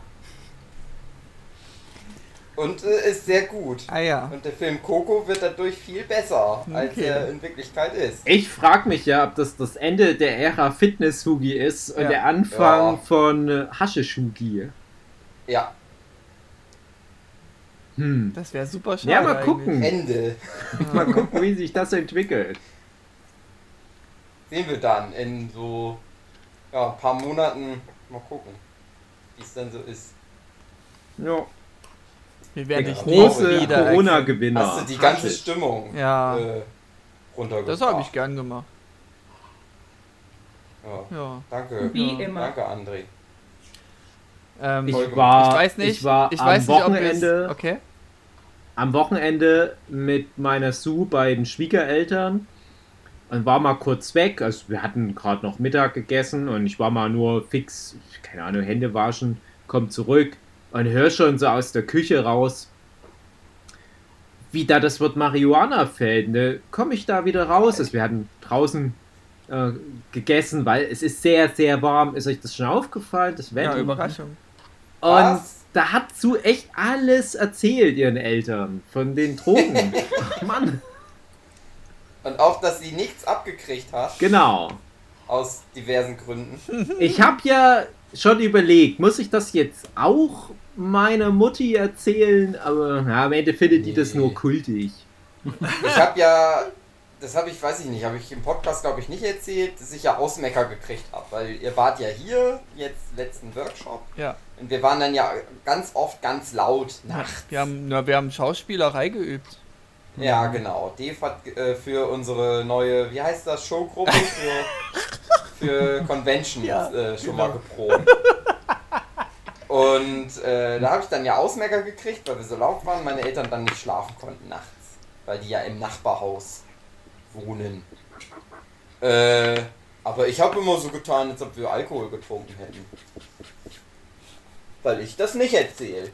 [SPEAKER 2] Und äh, ist sehr gut.
[SPEAKER 3] ah ja.
[SPEAKER 2] Und der Film Coco wird dadurch viel besser, als
[SPEAKER 3] Okay.
[SPEAKER 2] er in Wirklichkeit ist.
[SPEAKER 4] Ich frage mich ja, ob das das Ende der Ära Fitness-Hugi ist und
[SPEAKER 3] Ja.
[SPEAKER 4] der Anfang
[SPEAKER 2] Ja.
[SPEAKER 4] von äh, Haschisch-Hugi.
[SPEAKER 2] Ja,
[SPEAKER 4] Hm.
[SPEAKER 3] Das wäre super schade.
[SPEAKER 4] Ja, mal
[SPEAKER 3] eigentlich.
[SPEAKER 4] gucken.
[SPEAKER 2] Ende.
[SPEAKER 4] Mal gucken, wie sich das entwickelt.
[SPEAKER 2] Sehen wir dann in so ja, ein paar Monaten. Mal gucken, wie es dann so ist.
[SPEAKER 4] Ja.
[SPEAKER 3] Wir werden dich
[SPEAKER 4] Große
[SPEAKER 3] wieder
[SPEAKER 4] Corona-Gewinner.
[SPEAKER 2] Hast du die ganze
[SPEAKER 4] Haschisch.
[SPEAKER 2] Stimmung
[SPEAKER 3] Ja.
[SPEAKER 2] äh, runtergebracht?
[SPEAKER 3] Das habe ich gern gemacht.
[SPEAKER 2] Ja,
[SPEAKER 3] Ja.
[SPEAKER 2] danke.
[SPEAKER 7] Wie
[SPEAKER 3] Ja.
[SPEAKER 7] immer.
[SPEAKER 2] Danke, André.
[SPEAKER 3] Ähm,
[SPEAKER 4] Ich
[SPEAKER 3] ich,
[SPEAKER 4] war,
[SPEAKER 3] weiß nicht.
[SPEAKER 4] ich war
[SPEAKER 3] ich
[SPEAKER 4] am
[SPEAKER 3] nicht,
[SPEAKER 4] Wochenende,
[SPEAKER 3] es, Okay.
[SPEAKER 4] am Wochenende mit meiner Sue bei den Schwiegereltern und war mal kurz weg. Also wir hatten gerade noch Mittag gegessen und ich war mal nur fix, keine Ahnung, Hände waschen, komm zurück und hör schon so aus der Küche raus, wie da das Wort Marihuana fällt. Ne? Komme ich da wieder raus? Also wir hatten draußen äh, gegessen, weil es ist sehr, sehr warm. Ist euch das schon aufgefallen? Das Wetter?
[SPEAKER 3] Ja, Überraschung.
[SPEAKER 4] Und
[SPEAKER 2] Was?
[SPEAKER 4] da hat Sue echt alles erzählt ihren Eltern von den Drogen. Mann,
[SPEAKER 2] Und auch, dass sie nichts abgekriegt hat,
[SPEAKER 4] genau.
[SPEAKER 2] aus diversen Gründen.
[SPEAKER 4] Ich habe ja schon überlegt, muss ich das jetzt auch meiner Mutti erzählen? Aber ja, am Ende findet die das
[SPEAKER 2] Nee.
[SPEAKER 4] nur kultig.
[SPEAKER 2] Ich habe ja, das habe ich, weiß ich nicht, habe ich im Podcast, glaube ich, nicht erzählt, dass ich ja Ausmecker gekriegt habe. Weil ihr wart ja hier, jetzt letzten Workshop.
[SPEAKER 3] Ja.
[SPEAKER 2] Und wir waren dann ja ganz oft ganz laut nachts.
[SPEAKER 3] Wir haben, na, wir haben Schauspielerei geübt.
[SPEAKER 2] Ja, genau. Dave hat äh, für unsere neue, wie heißt das, Showgruppe für, für Conventions
[SPEAKER 3] Ja,
[SPEAKER 2] äh, schon
[SPEAKER 3] genau.
[SPEAKER 2] mal geprobt. Und äh, da habe ich dann ja Ausmerker gekriegt, weil wir so laut waren, meine Eltern dann nicht schlafen konnten nachts. Weil die ja im Nachbarhaus wohnen. Äh, aber ich habe immer so getan, als ob wir Alkohol getrunken hätten. Weil ich das nicht erzähle.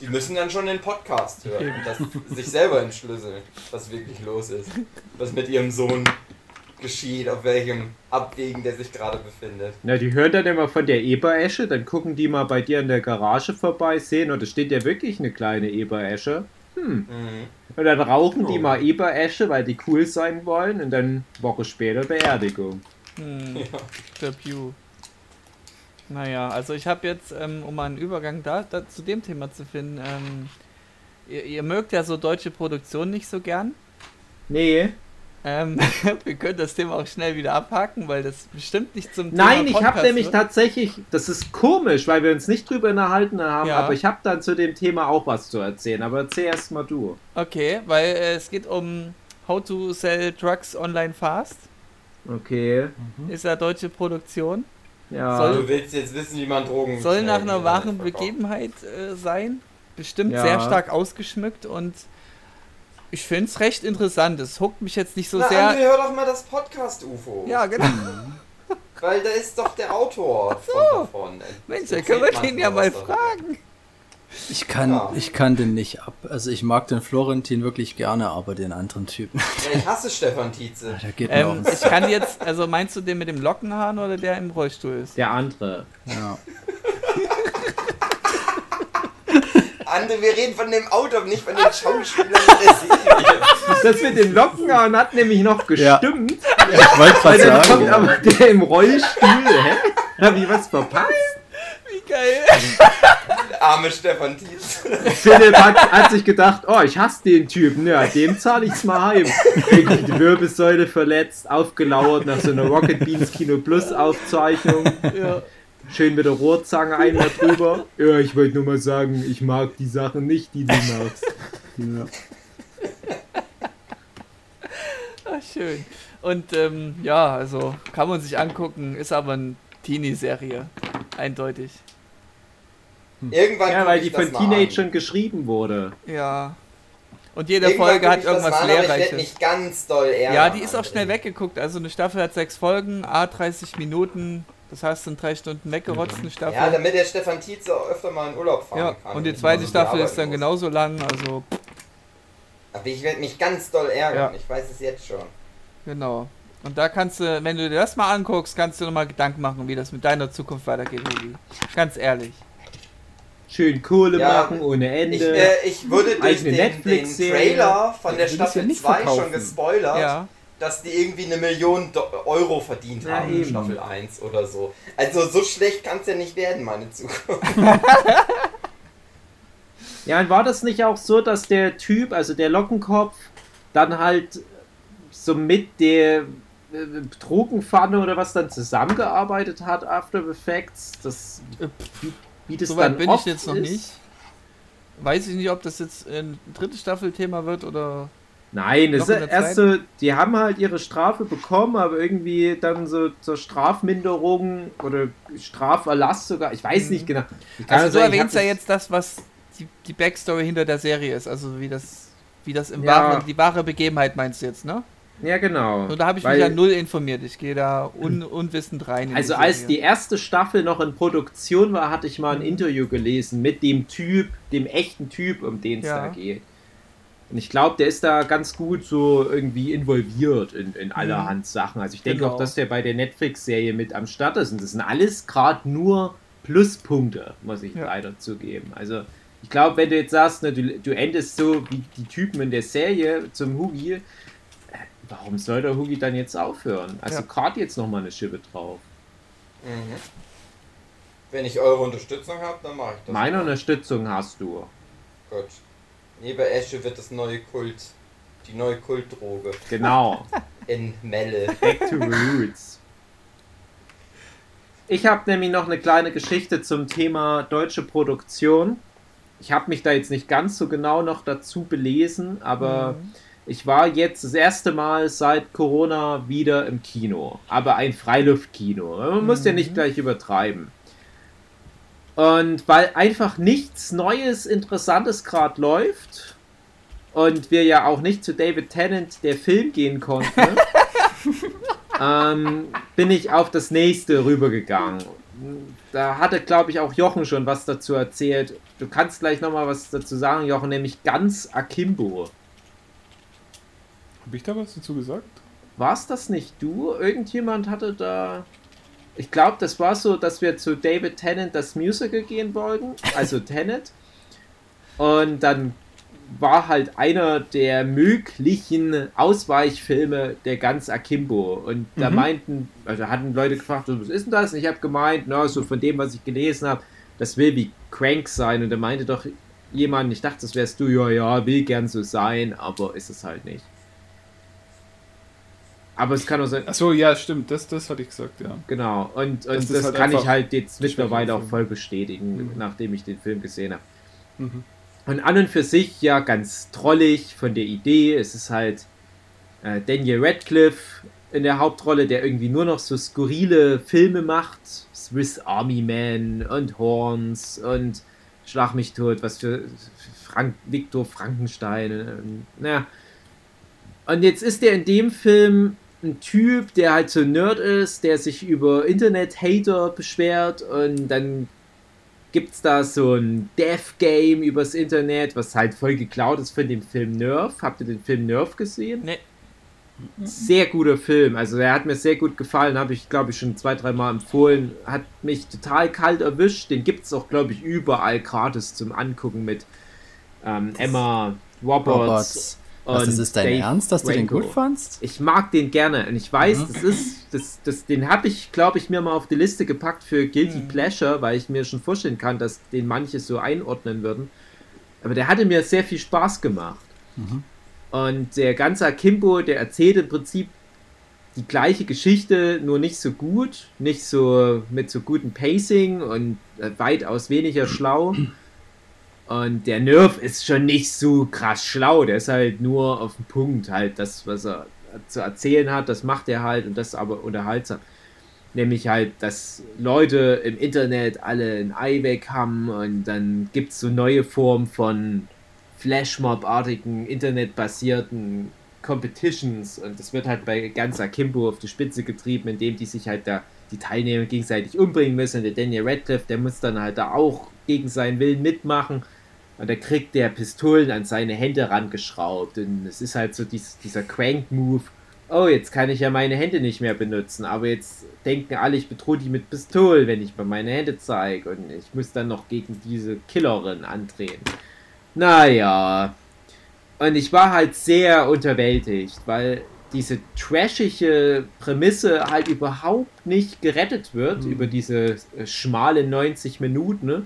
[SPEAKER 2] Die müssen dann schon den Podcast hören und sich selber entschlüsseln, was wirklich los ist. Was mit ihrem Sohn geschieht, auf welchem Abwägen der sich gerade befindet.
[SPEAKER 4] Na, die hören dann immer von der Eberesche, dann gucken die mal bei dir in der Garage vorbei, sehen, und da steht ja wirklich eine kleine Eberesche. hm.
[SPEAKER 2] Mhm.
[SPEAKER 4] Und dann rauchen die
[SPEAKER 2] Oh.
[SPEAKER 4] mal Eberesche, weil die cool sein wollen und dann Woche später Beerdigung.
[SPEAKER 3] Hm, der Pew. Naja, also ich habe jetzt, ähm, um mal einen Übergang da, da zu dem Thema zu finden, ähm, ihr, ihr mögt ja so deutsche Produktion nicht so gern.
[SPEAKER 4] Nee.
[SPEAKER 3] Ähm, wir können das Thema auch schnell wieder abhaken, weil das bestimmt nicht zum
[SPEAKER 4] Nein,
[SPEAKER 3] Thema
[SPEAKER 4] ich habe nämlich tatsächlich, das ist komisch, weil wir uns nicht drüber unterhalten haben,
[SPEAKER 3] Ja.
[SPEAKER 4] aber ich habe dann zu dem Thema auch was zu erzählen. Aber erzähl erst mal du.
[SPEAKER 3] Okay, weil äh, es geht um How to Sell Drugs Online Fast.
[SPEAKER 4] Okay.
[SPEAKER 3] Ist ja deutsche Produktion.
[SPEAKER 4] Ja.
[SPEAKER 3] Soll-
[SPEAKER 2] Du willst jetzt wissen, wie man Drogen.
[SPEAKER 3] Soll nach einer wahren. Begebenheit äh, sein. Bestimmt
[SPEAKER 4] Ja.
[SPEAKER 3] sehr stark ausgeschmückt und ich finde es recht interessant. Es huckt mich jetzt nicht so
[SPEAKER 2] Na,
[SPEAKER 3] sehr.
[SPEAKER 2] André, hör doch mal das Podcast-UFO.
[SPEAKER 3] Ja, genau.
[SPEAKER 2] Weil da ist doch der Autor von davon.
[SPEAKER 3] Mensch, da können wir den ja mal fragen.
[SPEAKER 6] Ich kann,
[SPEAKER 2] Ja.
[SPEAKER 6] ich kann den nicht ab. Also ich mag den Florentin wirklich gerne, aber den anderen Typen,
[SPEAKER 2] Ja, ich hasse Stefan Tietze.
[SPEAKER 6] der geht mir
[SPEAKER 3] Ähm, ich kann jetzt, also meinst du den mit dem Lockenhahn oder der im Rollstuhl ist?
[SPEAKER 4] Der andere.
[SPEAKER 6] ja.
[SPEAKER 2] André, wir reden von dem Autor, nicht von den Schauspielern.
[SPEAKER 4] Das mit dem Lockenhahn hat nämlich noch
[SPEAKER 6] Ja.
[SPEAKER 4] gestimmt.
[SPEAKER 6] Ich wollte gerade
[SPEAKER 4] dann kommt
[SPEAKER 6] sagen,
[SPEAKER 4] aber der im Rollstuhl. Hä? Hab ich was verpasst?
[SPEAKER 3] Geil.
[SPEAKER 2] Arme Stefan Tietze.
[SPEAKER 4] Philipp hat, hat sich gedacht, oh, ich hasse den Typen. Ja, dem zahle ich's mal heim. Irgendwie die Wirbelsäule verletzt, aufgelauert nach so einer Rocket Beans Kino Plus Aufzeichnung.
[SPEAKER 3] Ja.
[SPEAKER 4] Schön mit der Rohrzange einmal drüber. Ja, ich wollte nur mal sagen, ich mag die Sachen nicht, die du magst.
[SPEAKER 6] ja.
[SPEAKER 3] Ach, schön. Und ähm, ja, also kann man sich angucken, ist aber eine Teenie-Serie. Eindeutig.
[SPEAKER 2] Irgendwann
[SPEAKER 4] Ja, weil die
[SPEAKER 2] das
[SPEAKER 4] von Teenagern geschrieben wurde.
[SPEAKER 3] Ja. Und jede
[SPEAKER 2] Irgendwann
[SPEAKER 3] Folge hat
[SPEAKER 2] ich das
[SPEAKER 3] irgendwas
[SPEAKER 2] mal Ich werde
[SPEAKER 3] Lehrreiches.
[SPEAKER 2] mich ganz doll ärgern.
[SPEAKER 3] Ja, die ist auch schnell weggeguckt. Also eine Staffel hat sechs Folgen, a 30 Minuten. Das heißt, sind drei Stunden weggerotzt, eine Staffel.
[SPEAKER 2] Ja, damit der Stefan Tietze auch öfter mal in Urlaub fahren
[SPEAKER 3] Ja,
[SPEAKER 2] kann.
[SPEAKER 3] und die
[SPEAKER 2] nicht
[SPEAKER 3] zweite
[SPEAKER 2] immer so
[SPEAKER 3] Staffel
[SPEAKER 2] viel
[SPEAKER 3] ist dann genauso lang, also.
[SPEAKER 2] Aber ich werde mich ganz doll ärgern.
[SPEAKER 3] Ja.
[SPEAKER 2] Ich weiß es jetzt schon.
[SPEAKER 3] genau. Und da kannst du, wenn du dir das mal anguckst, kannst du nochmal Gedanken machen, wie das mit deiner Zukunft weitergeht. Ganz ehrlich.
[SPEAKER 4] Schön Kohle
[SPEAKER 2] Ja,
[SPEAKER 4] machen ohne Ende.
[SPEAKER 2] Ich, äh, ich wurde durch den, den
[SPEAKER 4] Netflix-Serie.
[SPEAKER 2] Trailer von der
[SPEAKER 5] ja
[SPEAKER 2] Staffel
[SPEAKER 5] nicht
[SPEAKER 2] 2
[SPEAKER 5] verkaufen.
[SPEAKER 2] schon gespoilert,
[SPEAKER 3] Ja.
[SPEAKER 2] dass die irgendwie eine Million Do Euro verdient
[SPEAKER 4] Ja,
[SPEAKER 2] haben in
[SPEAKER 4] eben.
[SPEAKER 2] Staffel 1 oder so. Also so schlecht kann es ja nicht werden, meine Zukunft.
[SPEAKER 4] Ja, und war das nicht auch so, dass der Typ, also der Lockenkopf, dann halt so mit der äh, Drogenpfanne oder was dann zusammengearbeitet hat, After Effects? Das,
[SPEAKER 3] Äh,
[SPEAKER 4] wie, das
[SPEAKER 3] Soweit
[SPEAKER 4] dann
[SPEAKER 3] bin ich
[SPEAKER 4] oft
[SPEAKER 3] jetzt noch
[SPEAKER 4] ist?
[SPEAKER 3] nicht. Weiß ich nicht, ob das jetzt ein dritte Staffel Thema wird oder.
[SPEAKER 4] Nein, das ist
[SPEAKER 3] der
[SPEAKER 4] erst so, die haben halt ihre Strafe bekommen, aber irgendwie dann so zur Strafminderung oder Straferlass sogar, ich weiß
[SPEAKER 3] Mhm.
[SPEAKER 4] nicht genau. Ich
[SPEAKER 3] Also du
[SPEAKER 4] sagen, ich
[SPEAKER 3] erwähnst ja jetzt das, was die, die Backstory hinter der Serie ist, also wie das, wie das im
[SPEAKER 4] Ja.
[SPEAKER 3] wahren, die wahre Begebenheit meinst du jetzt, ne?
[SPEAKER 4] Ja, genau.
[SPEAKER 3] Und da habe ich
[SPEAKER 4] Weil-
[SPEAKER 3] mich ja null informiert. Ich gehe da un, unwissend rein. in
[SPEAKER 4] Also
[SPEAKER 3] die
[SPEAKER 4] als die erste Staffel noch in Produktion war, hatte ich mal
[SPEAKER 3] Mhm.
[SPEAKER 4] ein Interview gelesen mit dem Typ, dem echten Typ, um den es
[SPEAKER 3] Ja.
[SPEAKER 4] da geht. Und ich glaube, der ist da ganz gut so irgendwie involviert in, in allerhand Sachen. Also ich denke
[SPEAKER 3] Genau.
[SPEAKER 4] auch, dass der bei der Netflix-Serie mit am Start ist. Und das sind alles gerade nur Pluspunkte, muss ich
[SPEAKER 3] Ja.
[SPEAKER 4] leider zugeben. Also ich glaube, wenn du jetzt sagst, ne, du, du endest so wie die Typen in der Serie zum Hugi, warum soll der Hugi dann jetzt aufhören? Also
[SPEAKER 3] Ja.
[SPEAKER 4] gerade jetzt nochmal eine Schippe drauf.
[SPEAKER 2] Mhm. Wenn ich eure Unterstützung habe, dann mache ich das.
[SPEAKER 4] Meine Unterstützung hast du.
[SPEAKER 2] Gut. Eberesche wird das neue Kult, die neue Kultdroge
[SPEAKER 4] Genau.
[SPEAKER 2] in Melle.
[SPEAKER 4] Back to roots. Ich habe nämlich noch eine kleine Geschichte zum Thema deutsche Produktion. Ich habe mich da jetzt nicht ganz so genau noch dazu belesen, aber
[SPEAKER 3] Mhm.
[SPEAKER 4] Ich war jetzt das erste Mal seit Corona wieder im Kino. Aber ein Freiluftkino. Man muss ja nicht
[SPEAKER 3] Mhm.
[SPEAKER 4] gleich übertreiben. Und weil einfach nichts Neues, Interessantes gerade läuft und wir ja auch nicht zu David Tennant, der Film, gehen konnten, ähm, bin ich auf das nächste rübergegangen. Da hatte, glaube ich, auch Jochen schon was dazu erzählt. Du kannst gleich nochmal was dazu sagen, Jochen, nämlich ganz Akimbo.
[SPEAKER 5] Habe ich da was dazu gesagt?
[SPEAKER 4] War es das nicht du? Irgendjemand hatte da. Ich glaube, das war so, dass wir zu David Tennant das Musical gehen wollten, also Tenet. Und dann war halt einer der möglichen Ausweichfilme der ganz Akimbo. Und da
[SPEAKER 5] Mhm.
[SPEAKER 4] meinten, also hatten Leute gefragt, was ist denn das? Und ich habe gemeint, na, so von dem, was ich gelesen habe, das will wie Crank sein. Und da meinte doch jemand, ich dachte, das wärst du, ja, ja, will gern so sein, aber ist es halt nicht. Aber es kann auch sein,
[SPEAKER 5] Achso, ja, stimmt, das, das hatte ich gesagt, ja.
[SPEAKER 4] Genau, und, und
[SPEAKER 5] Das
[SPEAKER 4] das,
[SPEAKER 5] halt
[SPEAKER 4] kann ich halt jetzt mittlerweile auch voll bestätigen,
[SPEAKER 5] Mhm.
[SPEAKER 4] nachdem ich den Film gesehen habe.
[SPEAKER 5] Mhm.
[SPEAKER 4] Und an und für sich ja ganz trollig von der Idee. Es ist halt äh, Daniel Radcliffe in der Hauptrolle, der irgendwie nur noch so skurrile Filme macht. Swiss Army Man und Horns und Schlag mich tot, was für Frank Viktor Frankenstein. Und, naja. Und jetzt ist er in dem Film ein Typ, der halt so ein Nerd ist, der sich über Internet-Hater beschwert und dann gibt's da so ein Death-Game übers Internet, was halt voll geklaut ist von dem Film Nerf. Habt ihr den Film Nerf gesehen?
[SPEAKER 3] Nee.
[SPEAKER 4] Sehr guter Film. Also er hat mir sehr gut gefallen, habe ich glaube ich schon zwei, drei Mal empfohlen. Hat mich total kalt erwischt. Den gibt's auch glaube ich überall gratis zum Angucken mit ähm, Emma Roberts.
[SPEAKER 6] Roberts. Was, das ist dein
[SPEAKER 4] Dave
[SPEAKER 6] Ernst, dass du den gut fandst?
[SPEAKER 4] Ich mag den gerne und ich weiß,
[SPEAKER 6] Mhm.
[SPEAKER 4] das ist, das, das, den habe ich, glaube ich, mir mal auf die Liste gepackt für Guilty
[SPEAKER 3] Mhm.
[SPEAKER 4] Pleasure, weil ich mir schon vorstellen kann, dass den manche so einordnen würden. Aber der hatte mir sehr viel Spaß gemacht.
[SPEAKER 6] Mhm.
[SPEAKER 4] Und der ganze Akimbo, der erzählt im Prinzip die gleiche Geschichte, nur nicht so gut, nicht so mit so gutem Pacing und weitaus weniger schlau. Und der Nerv ist schon nicht so krass schlau, der ist halt nur auf den Punkt, halt das, was er zu erzählen hat, das macht er halt und das ist aber unterhaltsam. Nämlich halt, dass Leute im Internet alle ein Ei weg haben und dann gibt es so neue Formen von Flashmob-artigen, internetbasierten Competitions und das wird halt bei ganz Akimbo auf die Spitze getrieben, indem die sich halt da die Teilnehmer gegenseitig umbringen müssen. Und der Daniel Radcliffe, der muss dann halt da auch gegen seinen Willen mitmachen. Und da kriegt der Pistolen an seine Hände rangeschraubt. Und es ist halt so dies, dieser Crank-Move. Oh, jetzt kann ich ja meine Hände nicht mehr benutzen. Aber jetzt denken alle, ich bedrohe die mit Pistolen, wenn ich mir meine Hände zeige. Und ich muss dann noch gegen diese Killerin antreten. Naja. Und ich war halt sehr unterwältigt, weil diese trashige Prämisse halt überhaupt nicht gerettet wird über diese äh, schmale 90 Minuten. Ne?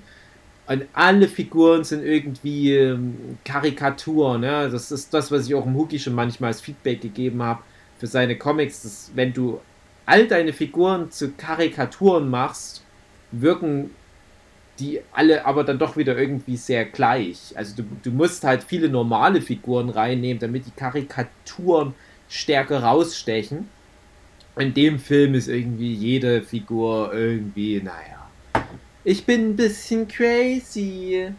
[SPEAKER 4] Und alle Figuren sind irgendwie ähm, Karikaturen. Ne? Das ist das, was ich auch im Hookie schon manchmal als Feedback gegeben habe für seine Comics. Dass, wenn du all deine Figuren zu Karikaturen machst, wirken die alle aber dann doch wieder irgendwie sehr gleich. Also du, du musst halt viele normale Figuren reinnehmen, damit die Karikaturen stärker rausstechen. In dem Film ist irgendwie jede Figur irgendwie, naja. Ich bin ein bisschen crazy.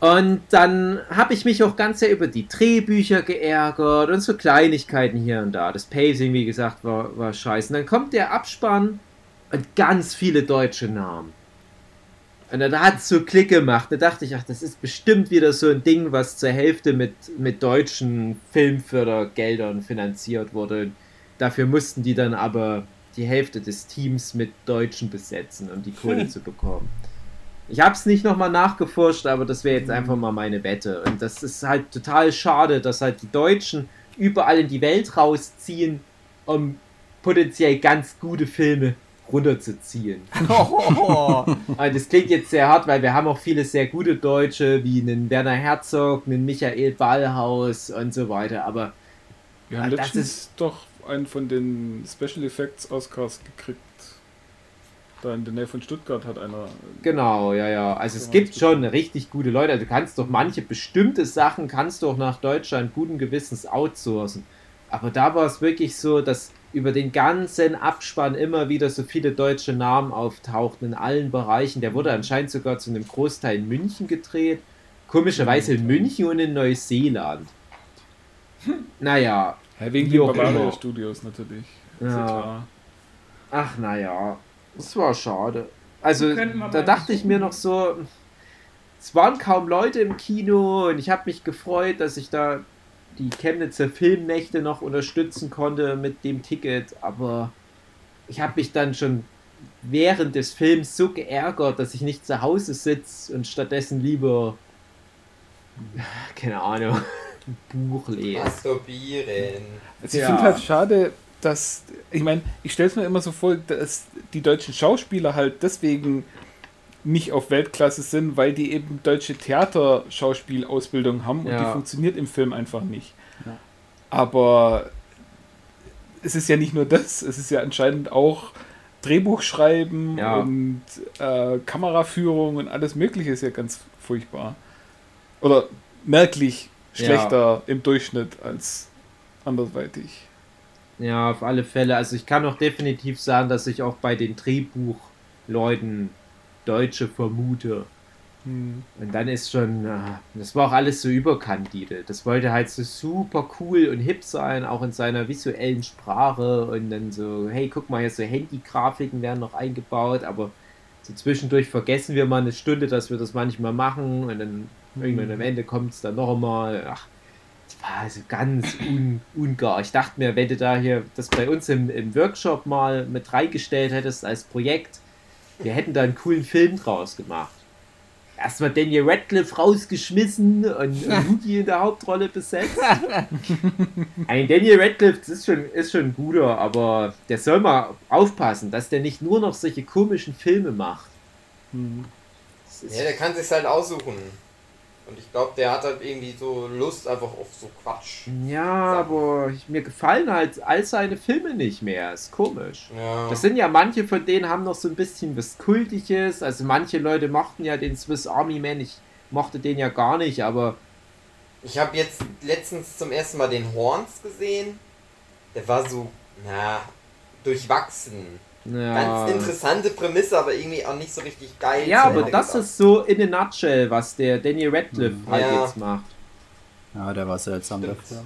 [SPEAKER 4] Und dann habe ich mich auch ganz sehr über die Drehbücher geärgert und so Kleinigkeiten hier und da. Das Pacing, wie gesagt, war, war scheiße. Und dann kommt der Abspann und ganz viele deutsche Namen. Und da hat es so Klick gemacht. Da dachte ich, ach, das ist bestimmt wieder so ein Ding, was zur Hälfte mit, mit deutschen Filmfördergeldern finanziert wurde. Dafür mussten die dann aber die Hälfte des Teams mit Deutschen besetzen, um die Kohle
[SPEAKER 3] Hm.
[SPEAKER 4] zu bekommen. Ich habe es nicht nochmal nachgeforscht, aber das wäre jetzt einfach mal meine Wette. Und das ist halt total schade, dass halt die Deutschen überall in die Welt rausziehen, um potenziell ganz gute Filme runterzuziehen.
[SPEAKER 3] Oh,
[SPEAKER 4] das klingt jetzt sehr hart, weil wir haben auch viele sehr gute Deutsche, wie einen Werner Herzog, einen Michael Ballhaus und so weiter. Aber
[SPEAKER 5] Wir haben
[SPEAKER 4] das
[SPEAKER 5] letztens doch einen von den Special Effects Oscars gekriegt. Da in der Nähe von Stuttgart hat einer.
[SPEAKER 4] genau, ja, ja. Also es gibt schon richtig gute Leute. Also Du kannst doch manche bestimmte Sachen kannst du auch nach Deutschland guten Gewissens outsourcen. Aber da war es wirklich so, dass über den ganzen Abspann immer wieder so viele deutsche Namen auftauchten in allen Bereichen. Der wurde anscheinend sogar zu einem Großteil in München gedreht. Komischerweise in München und in Neuseeland. Naja,
[SPEAKER 5] Ja, wegen den Bavaria. Studios natürlich.
[SPEAKER 4] Ja. Ach naja, das war schade. Also da dachte ich mir noch so, es waren kaum Leute im Kino und ich habe mich gefreut, dass ich da die Chemnitzer Filmnächte noch unterstützen konnte mit dem Ticket, aber ich habe mich dann schon während des Films so geärgert, dass ich nicht zu Hause sitze und stattdessen lieber keine Ahnung, Buch lesen.
[SPEAKER 2] Masturbieren.
[SPEAKER 5] Also ich
[SPEAKER 4] Ja.
[SPEAKER 5] finde halt schade, dass, ich meine, ich stelle es mir immer so vor, dass die deutschen Schauspieler halt deswegen nicht auf Weltklasse sind, weil die eben deutsche Theaterschauspielausbildung haben und
[SPEAKER 4] Ja.
[SPEAKER 5] die funktioniert im Film einfach nicht.
[SPEAKER 6] Ja.
[SPEAKER 5] Aber es ist ja nicht nur das, es ist ja anscheinend auch Drehbuchschreiben
[SPEAKER 4] Ja.
[SPEAKER 5] und äh, Kameraführung und alles Mögliche ist ja ganz furchtbar. Oder merklich schlechter im Durchschnitt als andersweitig.
[SPEAKER 4] Ja, auf alle Fälle. Also ich kann auch definitiv sagen, dass ich auch bei den Drehbuchleuten Deutsche vermute.
[SPEAKER 5] Hm.
[SPEAKER 4] Und dann ist schon, ah, das war auch alles so überkandidelt. Das wollte halt so super cool und hip sein, auch in seiner visuellen Sprache und dann so, hey, guck mal, hier so Handy-Grafiken werden noch eingebaut, aber so zwischendurch vergessen wir mal eine Stunde, dass wir das manchmal machen und dann irgendwann am Ende kommt es dann noch einmal. Ach, das war also ganz un, ungar. Ich dachte mir, wenn du da hier das bei uns im, im Workshop mal mit reingestellt hättest als Projekt, wir hätten da einen coolen Film draus gemacht. Erstmal Daniel Radcliffe rausgeschmissen und Woody in der Hauptrolle besetzt. Ein Daniel Radcliffe das ist schon, ist schon ein guter, aber der soll mal aufpassen, dass der nicht nur noch solche komischen Filme macht.
[SPEAKER 5] Hm.
[SPEAKER 2] Ja, der kann sich halt aussuchen. Und ich glaube, der hat halt irgendwie so Lust einfach auf so Quatsch.
[SPEAKER 4] Ja, aber mir gefallen halt all seine Filme nicht mehr. Ist komisch.
[SPEAKER 2] Ja.
[SPEAKER 4] Das sind ja manche von denen haben noch so ein bisschen was Kultiges. Also manche Leute mochten ja den Swiss Army Man. Ich mochte den ja gar nicht, aber
[SPEAKER 2] Ich habe jetzt letztens zum ersten Mal den Horns gesehen. Der war so, na, durchwachsen.
[SPEAKER 4] Ja.
[SPEAKER 2] Ganz interessante Prämisse, aber irgendwie auch nicht so richtig geil.
[SPEAKER 4] Ja, aber das
[SPEAKER 2] gedacht.
[SPEAKER 4] ist so in a nutshell, was der Daniel Radcliffe
[SPEAKER 6] Mhm.
[SPEAKER 4] halt
[SPEAKER 2] Ja.
[SPEAKER 4] jetzt macht.
[SPEAKER 6] Ja, der war seltsam, der. Film.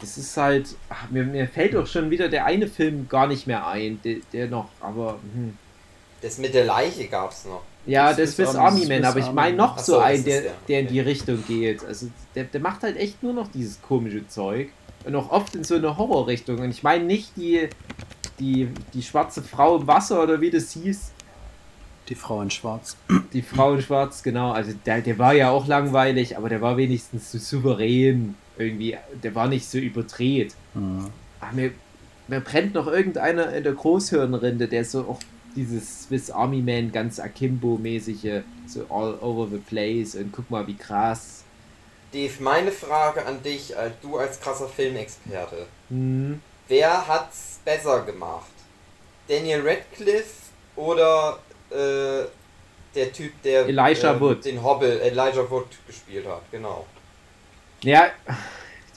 [SPEAKER 4] Das ist halt, ach, mir, mir fällt doch schon wieder der eine Film gar nicht mehr ein, der, der noch, aber hm.
[SPEAKER 2] Das mit der Leiche gab's noch.
[SPEAKER 4] ja,
[SPEAKER 6] Das
[SPEAKER 4] der
[SPEAKER 6] Swiss
[SPEAKER 4] Swiss
[SPEAKER 6] Army-
[SPEAKER 4] Man,
[SPEAKER 6] Swiss
[SPEAKER 4] aber ich meine noch so
[SPEAKER 2] so,
[SPEAKER 4] einen, der,
[SPEAKER 2] der,
[SPEAKER 4] in die Richtung geht. Also der, der macht halt echt nur noch dieses komische Zeug und auch oft in so eine Horrorrichtung. Und ich meine nicht die, die, die schwarze Frau im Wasser oder wie das hieß,
[SPEAKER 6] Die Frau in Schwarz.
[SPEAKER 4] Die Frau in Schwarz, genau. Also der, der war ja auch langweilig, aber der war wenigstens so souverän. Irgendwie, der war nicht so überdreht.
[SPEAKER 6] Mhm.
[SPEAKER 4] Ach, mir, mir brennt noch irgendeiner in der Großhirnrinde, der so auch dieses Swiss Army Man ganz Akimbo-mäßige, so all over the place und guck mal, wie krass.
[SPEAKER 2] Dave, meine Frage an dich, als du als krasser Filmexperte.
[SPEAKER 4] Hm.
[SPEAKER 2] Wer hat's besser gemacht? Daniel Radcliffe oder äh, der Typ, der
[SPEAKER 4] Elijah
[SPEAKER 2] äh,
[SPEAKER 4] Wood.
[SPEAKER 2] den Hobble, Elijah Wood gespielt hat? Genau.
[SPEAKER 4] Ja,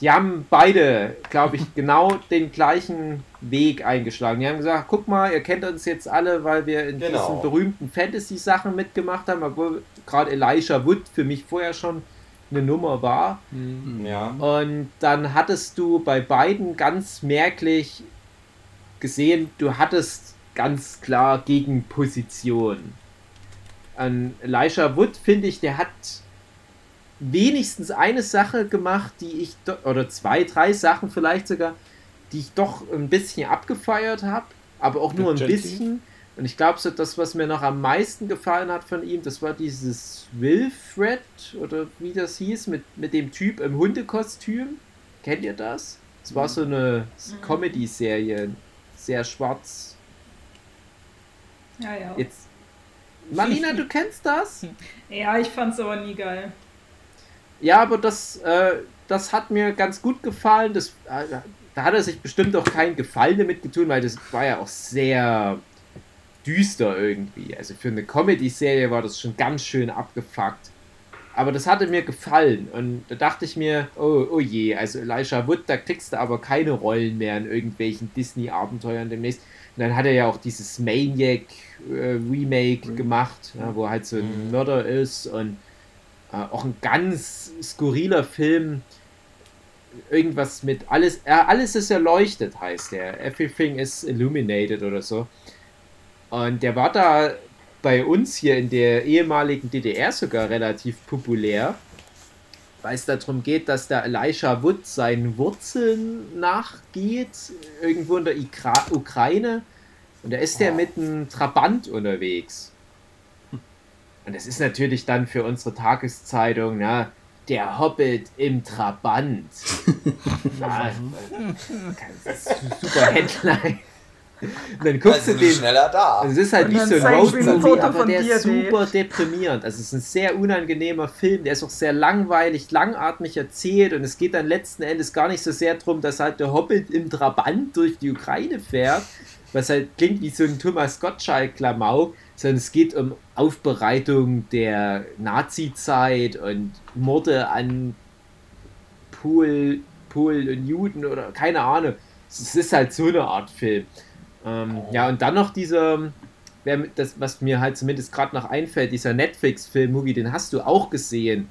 [SPEAKER 4] die haben beide, glaube ich, genau den gleichen Weg eingeschlagen. Die haben gesagt, guck mal, ihr kennt uns jetzt alle, weil wir in
[SPEAKER 2] Genau.
[SPEAKER 4] diesen berühmten Fantasy-Sachen mitgemacht haben, obwohl gerade Elijah Wood für mich vorher schon eine Nummer war.
[SPEAKER 2] Ja.
[SPEAKER 4] Und dann hattest du bei beiden ganz merklich gesehen, du hattest ganz klar Gegenposition. An Elijah Wood finde ich, der hat wenigstens eine Sache gemacht, die ich, oder zwei, drei Sachen vielleicht sogar, die ich doch ein bisschen abgefeiert habe, aber auch nur ein bisschen. Und ich glaube, so das, was mir noch am meisten gefallen hat von ihm, das war dieses Wilfred, oder wie das hieß, mit, mit dem Typ im Hundekostüm. Kennt ihr das? Es war so eine Comedy-Serie, sehr schwarz.
[SPEAKER 7] Ja, ja.
[SPEAKER 4] Jetzt. Marlina, du kennst das?
[SPEAKER 7] Ja, ich fand's aber nie geil.
[SPEAKER 4] Ja, aber das, äh, das hat mir ganz gut gefallen. Das, äh, da hat er sich bestimmt auch keinen Gefallen damit getun, weil das war ja auch sehr düster irgendwie. Also für eine Comedy-Serie war das schon ganz schön abgefuckt. Aber das hatte mir gefallen und da dachte ich mir, oh, oh je, also Elijah Wood, da kriegst du aber keine Rollen mehr in irgendwelchen Disney-Abenteuern demnächst. Und dann hat er ja auch dieses Maniac äh, Remake gemacht, ja, wo halt so ein
[SPEAKER 2] Mhm.
[SPEAKER 4] Mörder ist und äh, auch ein ganz skurriler Film. Irgendwas mit alles, äh, alles ist erleuchtet, heißt der. Everything is illuminated oder so. Und der war da bei uns hier in der ehemaligen DDR sogar relativ populär, weil es darum geht, dass der Elisha Wood seinen Wurzeln nachgeht, irgendwo in der Ikra Ukraine. Und da ist der mit einem Trabant unterwegs. Und das ist natürlich dann für unsere Tageszeitung, na, der Hobbit im Trabant. ist ein super Headline. Und dann guckst
[SPEAKER 2] Also
[SPEAKER 4] du den.
[SPEAKER 2] schneller da.
[SPEAKER 4] Also es ist halt
[SPEAKER 7] Und
[SPEAKER 4] nicht so ein Road-Movie, aber
[SPEAKER 7] von
[SPEAKER 4] der ist super deprimierend. Also es ist ein sehr unangenehmer Film, der ist auch sehr langweilig, langatmig erzählt und es geht dann letzten Endes gar nicht so sehr darum, dass halt der Hobbit im Trabant durch die Ukraine fährt, was halt klingt wie so ein Thomas Gottschalk-Klamauk, sondern es geht um Aufbereitung der Nazi-Zeit und Morde an Pool, Polen und Juden oder keine Ahnung. Es ist halt so eine Art Film. Ähm, ja, und dann noch dieser, wer mit- das, was mir halt zumindest gerade noch einfällt, dieser Netflix-Film, Movie, den hast du auch gesehen,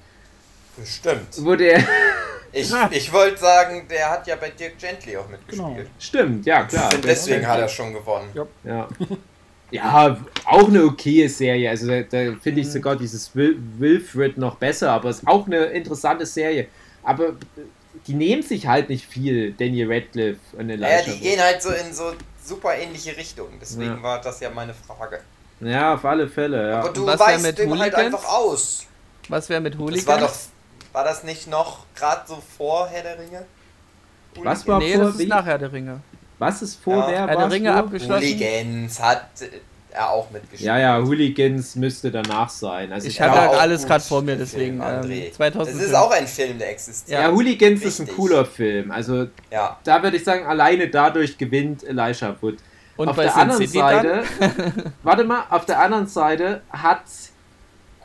[SPEAKER 2] Bestimmt.
[SPEAKER 4] wo der,
[SPEAKER 2] Ich, ich wollte sagen, der hat ja bei Dirk Gently auch mitgespielt.
[SPEAKER 5] Genau.
[SPEAKER 4] stimmt, ja klar.
[SPEAKER 2] Und deswegen hat er schon gewonnen.
[SPEAKER 4] Ja. Ja, auch eine okaye Serie. Also da, da finde ich sogar dieses Wil Wilfred noch besser, aber es ist auch eine interessante Serie. Aber die nehmen sich halt nicht viel, Daniel Radcliffe und Elijah
[SPEAKER 2] Naja, die gehen halt so in so super ähnliche Richtungen. Deswegen
[SPEAKER 4] Ja.
[SPEAKER 2] war das ja meine Frage.
[SPEAKER 4] Ja, auf alle Fälle, ja.
[SPEAKER 2] Aber du
[SPEAKER 3] was
[SPEAKER 2] weißt
[SPEAKER 3] mit
[SPEAKER 2] den halt
[SPEAKER 3] Hooligans?
[SPEAKER 2] einfach aus.
[SPEAKER 3] Was wäre mit Hooligans?
[SPEAKER 2] Das war doch. War das nicht noch gerade so vor Herr der Ringe?
[SPEAKER 4] Was war
[SPEAKER 3] nee,
[SPEAKER 4] vor,
[SPEAKER 3] das
[SPEAKER 4] wie?
[SPEAKER 3] ist nach Herr der Ringe.
[SPEAKER 4] Was ist vor
[SPEAKER 2] Ja.
[SPEAKER 4] wer
[SPEAKER 3] Herr der Ringe abgeschlossen.
[SPEAKER 2] Hooligans hat äh, er auch mitgespielt.
[SPEAKER 4] Ja, ja, Hooligans müsste danach sein. Also
[SPEAKER 3] Ich hatte halt alles gerade vor mir, deswegen
[SPEAKER 2] Film, André.
[SPEAKER 3] ähm, 2005.
[SPEAKER 2] Das ist auch ein Film, der existiert.
[SPEAKER 4] ja, Hooligans ist ein
[SPEAKER 2] Richtig.
[SPEAKER 4] cooler Film. Also
[SPEAKER 2] Ja.
[SPEAKER 4] da würde ich sagen, alleine dadurch gewinnt Elijah Wood.
[SPEAKER 3] Und
[SPEAKER 4] auf der anderen? Seite, warte mal, auf der anderen Seite hat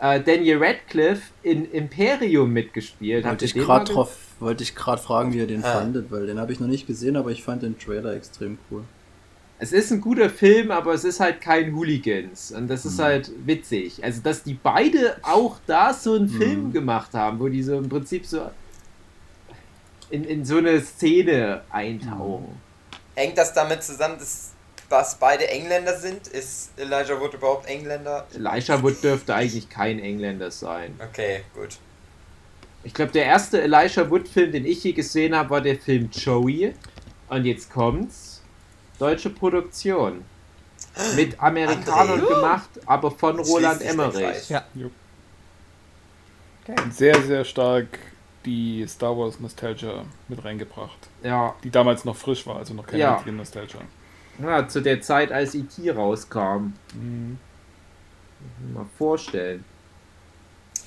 [SPEAKER 4] äh, Daniel Radcliffe in Imperium mitgespielt.
[SPEAKER 6] Wollte ich gerade wollte ich gerade fragen, wie ihr den
[SPEAKER 2] Ah.
[SPEAKER 6] fandet, weil den habe ich noch nicht gesehen, aber ich fand den Trailer extrem cool.
[SPEAKER 4] Es ist ein guter Film, aber es ist halt kein Hooligans. Und das ist
[SPEAKER 6] Mhm.
[SPEAKER 4] halt witzig. Also, dass die beide auch da so einen Film
[SPEAKER 6] Mhm.
[SPEAKER 4] gemacht haben, wo die so im Prinzip so in, in so eine Szene eintauchen.
[SPEAKER 2] Hängt das damit zusammen, dass, dass beide Engländer sind? Ist Elijah Wood überhaupt Engländer?
[SPEAKER 4] Elijah Wood dürfte eigentlich kein Engländer sein.
[SPEAKER 2] Okay, gut.
[SPEAKER 4] Ich glaube, der erste Elijah Wood-Film, den ich je gesehen habe, war der Film Joey. Und jetzt kommt's. Deutsche Produktion. Mit Amerikanern gemacht, aber von Roland
[SPEAKER 2] schließt der
[SPEAKER 4] Emmerich.
[SPEAKER 3] Ja.
[SPEAKER 5] Und sehr, sehr stark die Star Wars Nostalgia mit reingebracht.
[SPEAKER 4] Ja,
[SPEAKER 5] Die damals noch frisch war, also noch keine
[SPEAKER 4] Ja.
[SPEAKER 5] richtige Nostalgia.
[SPEAKER 4] ja, zu der Zeit, als E.T. rauskam.
[SPEAKER 5] Mhm.
[SPEAKER 4] Mal vorstellen.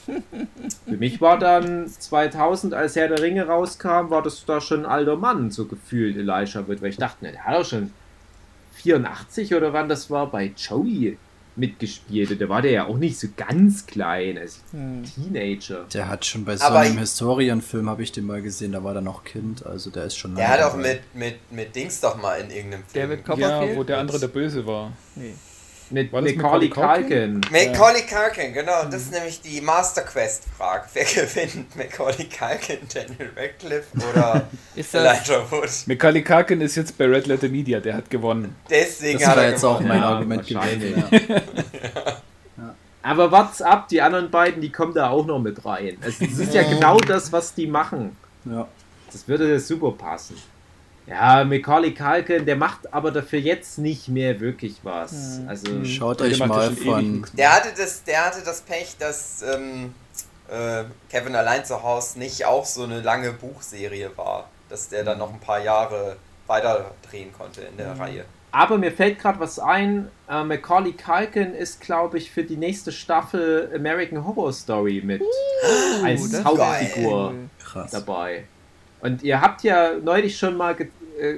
[SPEAKER 4] Für mich war dann 2000, als Herr der Ringe rauskam, war das da schon ein alter Mann, so gefühlt Elijah wird, weil ich dachte, ne, der hat auch schon 84 oder wann das war, bei Joey mitgespielt. Und da war der ja auch nicht so ganz klein, als
[SPEAKER 3] Hm.
[SPEAKER 4] Teenager.
[SPEAKER 6] Der hat schon bei so
[SPEAKER 2] Aber
[SPEAKER 6] einem Historienfilm, habe ich den mal gesehen, da war der noch Kind, also der ist schon
[SPEAKER 2] Der hat auch mit, mit, mit Dings doch mal in irgendeinem Film.
[SPEAKER 3] David
[SPEAKER 5] Ja,
[SPEAKER 3] Copperfield?
[SPEAKER 5] wo der andere der Böse war.
[SPEAKER 3] Nee.
[SPEAKER 4] Mit Macaulay
[SPEAKER 5] Macaulay
[SPEAKER 4] Culkin.
[SPEAKER 2] Macaulay Culkin, genau. Und das ist nämlich die Master Quest-Frage. Wer gewinnt? Macaulay Culkin, Daniel Radcliffe oder Elijah Wood?
[SPEAKER 5] Macaulay Culkin ist jetzt bei Red Letter Media, der hat gewonnen.
[SPEAKER 2] Deswegen
[SPEAKER 6] Das
[SPEAKER 2] hat
[SPEAKER 6] war
[SPEAKER 2] er
[SPEAKER 6] jetzt auch
[SPEAKER 2] gewonnen.
[SPEAKER 6] mein
[SPEAKER 4] Ja,
[SPEAKER 6] Argument gewesen. Ja.
[SPEAKER 4] Aber wart's ab, die anderen beiden, die kommen da auch noch mit rein. Es das ist ja genau das, was die machen.
[SPEAKER 6] Ja.
[SPEAKER 4] Das würde super passen. Ja, Macaulay Culkin, der macht aber dafür jetzt nicht mehr wirklich was. Also,
[SPEAKER 6] Schaut
[SPEAKER 5] Der
[SPEAKER 6] euch mal von.
[SPEAKER 2] Der hatte das, der hatte das Pech, dass ähm, äh, Kevin allein zu Hause nicht auch so eine lange Buchserie war, dass der dann noch ein paar Jahre weiter drehen konnte in der Reihe.
[SPEAKER 4] aber mir fällt gerade was ein. Äh, Macaulay Culkin ist, glaube ich, für die nächste Staffel American Horror Story mit als
[SPEAKER 3] das ist
[SPEAKER 4] Hauptfigur dabei. Und ihr habt ja neulich schon mal, äh,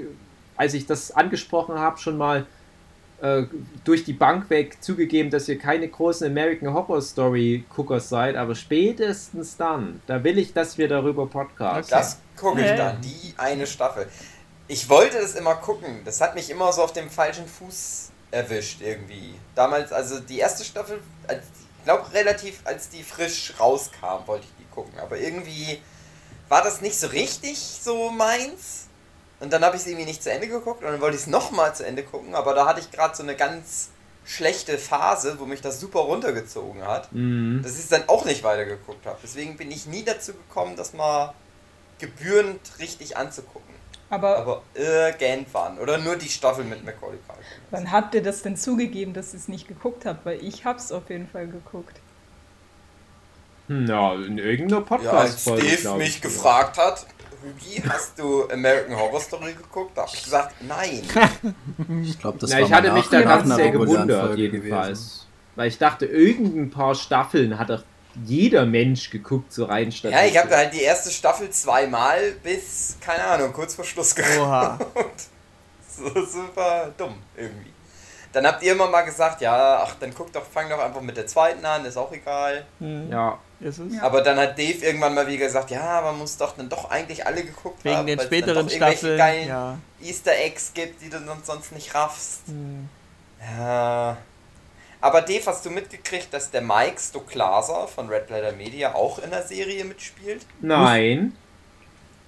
[SPEAKER 4] als ich das angesprochen habe, schon mal äh, durch die Bank weg zugegeben, dass ihr keine großen American Horror Story Gucker seid, aber spätestens dann, da will ich, dass wir darüber podcasten.
[SPEAKER 2] Das gucke ich
[SPEAKER 7] Okay.
[SPEAKER 2] dann, die eine Staffel. Ich wollte das immer gucken. Das hat mich immer so auf dem falschen Fuß erwischt irgendwie. Damals, also die erste Staffel, ich glaube relativ, als die frisch rauskam, wollte ich die gucken. Aber irgendwie war das nicht so richtig so meins. Und dann habe ich es irgendwie nicht zu Ende geguckt und dann wollte ich es nochmal zu Ende gucken. Aber da hatte ich gerade so eine ganz schlechte Phase, wo mich das super runtergezogen hat
[SPEAKER 4] Mhm.
[SPEAKER 2] dass ich es dann auch nicht weitergeguckt habe. Deswegen bin ich nie dazu gekommen, das mal gebührend richtig anzugucken.
[SPEAKER 7] Aber
[SPEAKER 2] Aber irgendwann. Oder nur die Staffel mit Macaulay Culkin.
[SPEAKER 7] wann habt ihr das denn zugegeben, dass ihr es nicht geguckt habt? Weil ich hab's auf jeden Fall geguckt.
[SPEAKER 4] Ja, in irgendeiner
[SPEAKER 2] Ja, als. Dave
[SPEAKER 4] glaub
[SPEAKER 2] mich
[SPEAKER 4] ich.
[SPEAKER 2] gefragt hat, Rügi, hast du American Horror Story geguckt? Da habe ich gesagt, nein.
[SPEAKER 6] Ich glaube, das
[SPEAKER 4] Na,
[SPEAKER 6] war
[SPEAKER 4] ich hatte mich da ganz sehr gewundert, jedenfalls. Weil ich dachte, irgendein paar Staffeln hat doch jeder Mensch geguckt, so rein
[SPEAKER 2] Ja, ich habe halt die erste Staffel zweimal bis, keine Ahnung, kurz vor Schluss geguckt.
[SPEAKER 3] Oha.
[SPEAKER 2] So super dumm irgendwie. Dann habt ihr immer mal gesagt, ja, ach, dann guck doch, fang doch einfach mit der zweiten an, ist auch egal.
[SPEAKER 4] Ja,
[SPEAKER 3] Ist es?
[SPEAKER 7] Ja.
[SPEAKER 2] Aber dann hat Dave irgendwann mal wieder gesagt, ja, man muss doch dann doch eigentlich alle geguckt
[SPEAKER 3] Wegen
[SPEAKER 2] haben,
[SPEAKER 3] den
[SPEAKER 2] weil es dann
[SPEAKER 3] späteren
[SPEAKER 2] doch irgendwelche
[SPEAKER 3] Staffeln.
[SPEAKER 2] geilen
[SPEAKER 3] Ja.
[SPEAKER 2] Easter Eggs gibt, die du sonst- sonst nicht raffst.
[SPEAKER 3] Hm.
[SPEAKER 2] Ja. Aber Dave, hast du mitgekriegt, dass der Mike Stoklaser von Red Letter Media auch in der Serie mitspielt?
[SPEAKER 4] nein.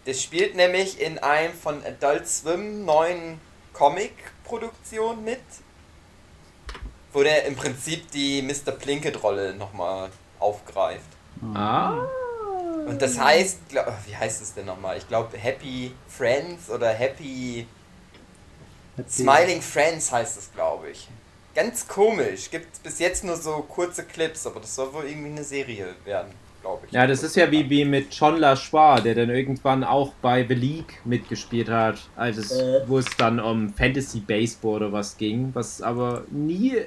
[SPEAKER 2] Der spielt nämlich in einem von Adult Swim neuen Comic-Produktion mit, wo der im Prinzip die Mr. Plinkett-Rolle nochmal aufgreift.
[SPEAKER 4] Ah.
[SPEAKER 2] Und das heißt, glaub, wie heißt es denn nochmal? Ich glaube Happy Friends oder Happy Smiling Friends heißt es, glaube ich. Ganz komisch. Gibt bis jetzt nur so kurze Clips, aber das soll wohl irgendwie eine Serie werden, glaube ich.
[SPEAKER 4] Ja, das ist ja wie, wie mit John Lachua, der dann irgendwann auch bei The League mitgespielt hat, als es, wo es dann um Fantasy Baseball oder was ging, was aber nie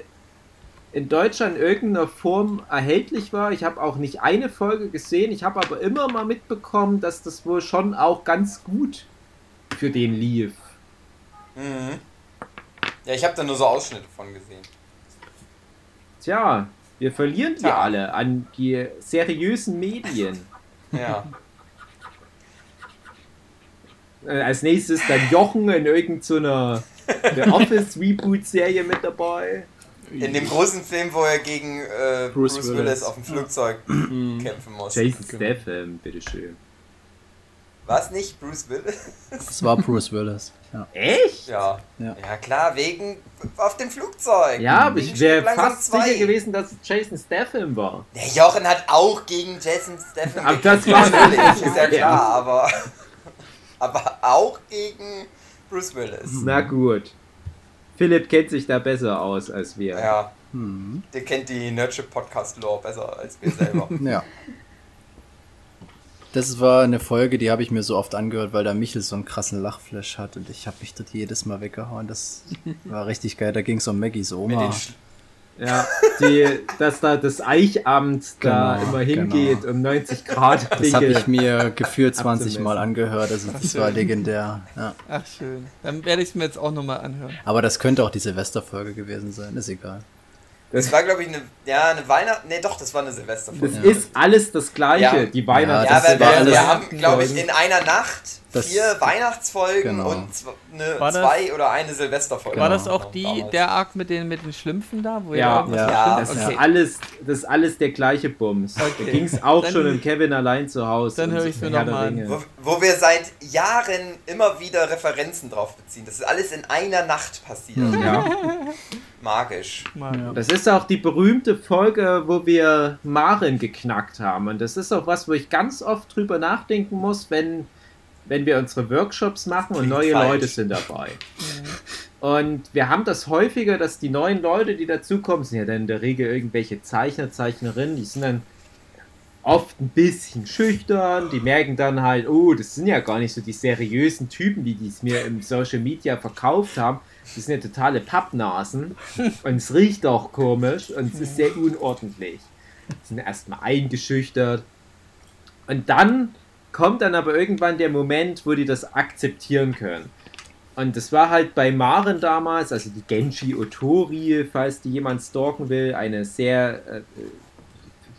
[SPEAKER 4] in Deutschland in irgendeiner Form erhältlich war. Ich habe auch nicht eine Folge gesehen, ich habe aber immer mal mitbekommen, dass das wohl schon auch ganz gut für den lief.
[SPEAKER 2] Mhm. Ja, ich habe da nur so Ausschnitte von gesehen.
[SPEAKER 4] Tja, wir verlieren die
[SPEAKER 2] Ja.
[SPEAKER 4] alle an die seriösen Medien.
[SPEAKER 2] Ja.
[SPEAKER 4] Äh, als nächstes dann Jochen in irgendeiner so Office Reboot Serie mit dabei.
[SPEAKER 2] In dem großen Film, wo er gegen äh, Bruce,
[SPEAKER 6] Bruce
[SPEAKER 2] Willis.
[SPEAKER 6] Willis.
[SPEAKER 2] auf dem Flugzeug kämpfen muss.
[SPEAKER 4] Jason Statham, bitteschön.
[SPEAKER 2] War es nicht Bruce Willis?
[SPEAKER 6] Das war Bruce Willis. Ja.
[SPEAKER 4] Echt?
[SPEAKER 2] Ja.
[SPEAKER 6] Ja.
[SPEAKER 2] Ja, klar, wegen auf dem Flugzeug.
[SPEAKER 4] Ja, aber ich wäre fast
[SPEAKER 2] zwei.
[SPEAKER 4] sicher gewesen, dass es Jason Statham war.
[SPEAKER 2] Der Jochen hat auch gegen Jason Statham
[SPEAKER 4] Aber
[SPEAKER 2] gekämpft,
[SPEAKER 4] das war-
[SPEAKER 2] natürlich, ist ja
[SPEAKER 4] Ja.
[SPEAKER 2] klar, aber, aber auch gegen Bruce Willis.
[SPEAKER 4] Na gut. Philipp kennt sich da besser aus als wir.
[SPEAKER 2] Ja,
[SPEAKER 6] Hm.
[SPEAKER 2] der kennt die Nerdship Podcast Lore besser als wir selber.
[SPEAKER 6] Ja. Das war eine Folge, die habe ich mir so oft angehört, weil da Michel so einen krassen Lachflash hat und ich habe mich dort jedes Mal weggehauen. Das war richtig geil. Da ging es um Maggies
[SPEAKER 2] Mit
[SPEAKER 6] Oma.
[SPEAKER 2] den Sch
[SPEAKER 4] Ja, die, dass da das Eichamt da
[SPEAKER 6] Genau,
[SPEAKER 4] immer hingeht um 90 Grad.
[SPEAKER 6] Das habe ich mir gefühlt 20 Mal angehört. Also das war legendär. Ja.
[SPEAKER 3] Ach, schön. Dann werde ich es mir jetzt auch nochmal anhören.
[SPEAKER 6] Aber das könnte auch die Silvesterfolge gewesen sein. Ist egal.
[SPEAKER 2] Das war, glaube ich, eine, ja, eine Weihnacht... Nee, doch, das war eine Silvesterfolge.
[SPEAKER 4] Das
[SPEAKER 6] Ja.
[SPEAKER 4] ist alles das Gleiche,
[SPEAKER 2] Ja.
[SPEAKER 4] die Weihnachts.
[SPEAKER 2] Ja, aber
[SPEAKER 6] war
[SPEAKER 2] wir, wir haben, glaube ich, in einer Nacht
[SPEAKER 6] Das-
[SPEAKER 2] vier Weihnachtsfolgen
[SPEAKER 6] Genau.
[SPEAKER 2] und eine,
[SPEAKER 3] War das-
[SPEAKER 2] zwei oder eine Silvesterfolge.
[SPEAKER 3] War das auch die,
[SPEAKER 2] Damals.
[SPEAKER 3] der Arc mit den, mit den Schlümpfen da? Wo
[SPEAKER 4] Ja.
[SPEAKER 3] ihr irgendwas
[SPEAKER 6] Ja.
[SPEAKER 4] Das
[SPEAKER 3] bestimmt-
[SPEAKER 4] ist alles, das ist alles der gleiche Bums. Da
[SPEAKER 3] Okay.
[SPEAKER 4] ging es auch
[SPEAKER 3] Dann-
[SPEAKER 4] schon in Kevin allein zu Hause.
[SPEAKER 3] dann höre
[SPEAKER 4] so
[SPEAKER 3] ich's mir
[SPEAKER 4] Herr
[SPEAKER 3] noch
[SPEAKER 4] der
[SPEAKER 3] mal an.
[SPEAKER 2] Wo, wo wir seit Jahren immer wieder Referenzen drauf beziehen. Das ist alles in einer Nacht passiert.
[SPEAKER 6] Mhm.
[SPEAKER 4] Ja.
[SPEAKER 2] Magisch.
[SPEAKER 4] Das ist auch die berühmte Folge, wo wir Maren geknackt haben. Und das ist auch was, wo ich ganz oft drüber nachdenken muss, wenn, wenn wir unsere Workshops machen und
[SPEAKER 2] Klingt
[SPEAKER 4] neue
[SPEAKER 2] falsch.
[SPEAKER 4] Leute sind dabei. Und wir haben das häufiger, dass die neuen Leute, die dazukommen, sind ja dann in der Regel irgendwelche Zeichner, Zeichnerinnen, die sind dann oft ein bisschen schüchtern, die merken dann halt, oh, das sind ja gar nicht so die seriösen Typen, die es mir im Social Media verkauft haben. Das sind ja totale Pappnasen und es riecht auch komisch und es ist sehr unordentlich. Sind erstmal eingeschüchtert. Und dann kommt dann aber irgendwann der Moment, wo die das akzeptieren können. Und das war halt bei Maren damals, also die Genji Otori, falls die jemand stalken will, eine sehr äh,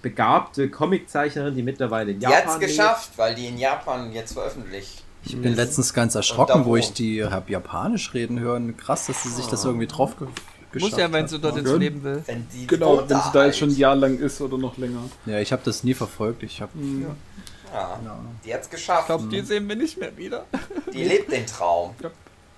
[SPEAKER 4] begabte Comiczeichnerin, die mittlerweile in
[SPEAKER 2] Die
[SPEAKER 4] Japan
[SPEAKER 2] hat's geschafft, weil die in Japan jetzt veröffentlicht.
[SPEAKER 6] Ich bin letztens ganz erschrocken, wo ich die hab Japanisch reden hören. Krass, dass sie sich das irgendwie drauf ge
[SPEAKER 3] Muss
[SPEAKER 6] geschafft
[SPEAKER 3] ja, wenn
[SPEAKER 6] hat.
[SPEAKER 3] sie dort ins
[SPEAKER 5] Ja.
[SPEAKER 3] Leben will.
[SPEAKER 2] Wenn die
[SPEAKER 5] Genau, wenn sie da jetzt
[SPEAKER 2] halt.
[SPEAKER 5] schon ein Jahr lang ist oder noch länger.
[SPEAKER 6] Ja, ich habe das nie verfolgt. Ich habe
[SPEAKER 2] Ja,
[SPEAKER 6] keine Ahnung.
[SPEAKER 2] die hat's
[SPEAKER 3] Ich
[SPEAKER 2] geschafft.
[SPEAKER 3] glaube, die sehen wir nicht mehr wieder.
[SPEAKER 2] Die lebt den Traum.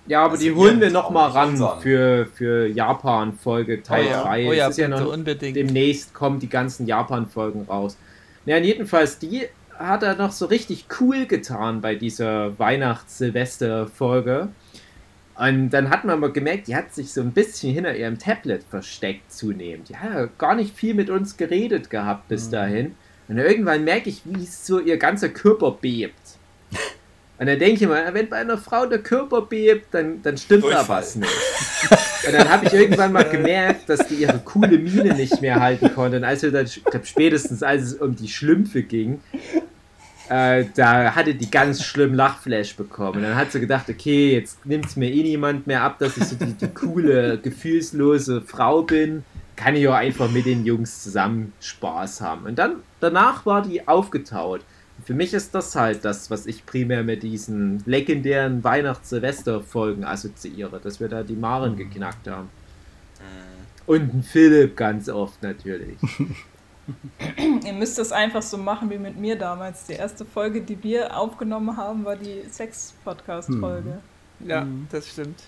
[SPEAKER 4] Ja, aber
[SPEAKER 2] Also
[SPEAKER 4] die holen wir noch
[SPEAKER 2] Traum,
[SPEAKER 4] mal
[SPEAKER 2] nicht
[SPEAKER 4] ran für, für Japan-Folge Teil
[SPEAKER 3] oh ja,
[SPEAKER 4] 3.
[SPEAKER 3] oh ja
[SPEAKER 4] ist ja noch
[SPEAKER 3] unbedingt.
[SPEAKER 4] demnächst kommen die ganzen Japan-Folgen raus. Ja, jedenfalls, die hat er noch so richtig cool getan bei dieser Weihnachts-Silvester-Folge. Und dann hat man mal gemerkt, die hat sich so ein bisschen hinter ihrem Tablet versteckt zunehmend. Die hat ja gar nicht viel mit uns geredet gehabt bis dahin. Und irgendwann merke ich, wie so ihr ganzer Körper bebt. Und dann denke ich immer, wenn bei einer Frau der Körper bebt, dann, dann stimmt da was nicht. Und dann habe ich irgendwann mal gemerkt, dass die ihre coole Miene nicht mehr halten konnte. Und als wir dann, ich glaube spätestens als es um die Schlümpfe ging, äh, da hatte die ganz schlimm Lachflash bekommen. Und dann hat sie gedacht, okay, jetzt nimmt es mir eh niemand mehr ab, dass ich so die, die coole, gefühlslose Frau bin. Kann ich auch einfach mit den Jungs zusammen Spaß haben. Und dann, danach war die aufgetaut. Und Für mich ist das halt das, was ich primär mit diesen legendären Weihnachts-Silvester-Folgen assoziiere, dass wir da die Maren geknackt haben. Und einen Philipp ganz oft natürlich.
[SPEAKER 7] Ihr müsst das einfach so machen wie mit mir damals. Die erste Folge, die wir aufgenommen haben, war die Sex-Podcast-Folge.
[SPEAKER 3] Ja, das stimmt.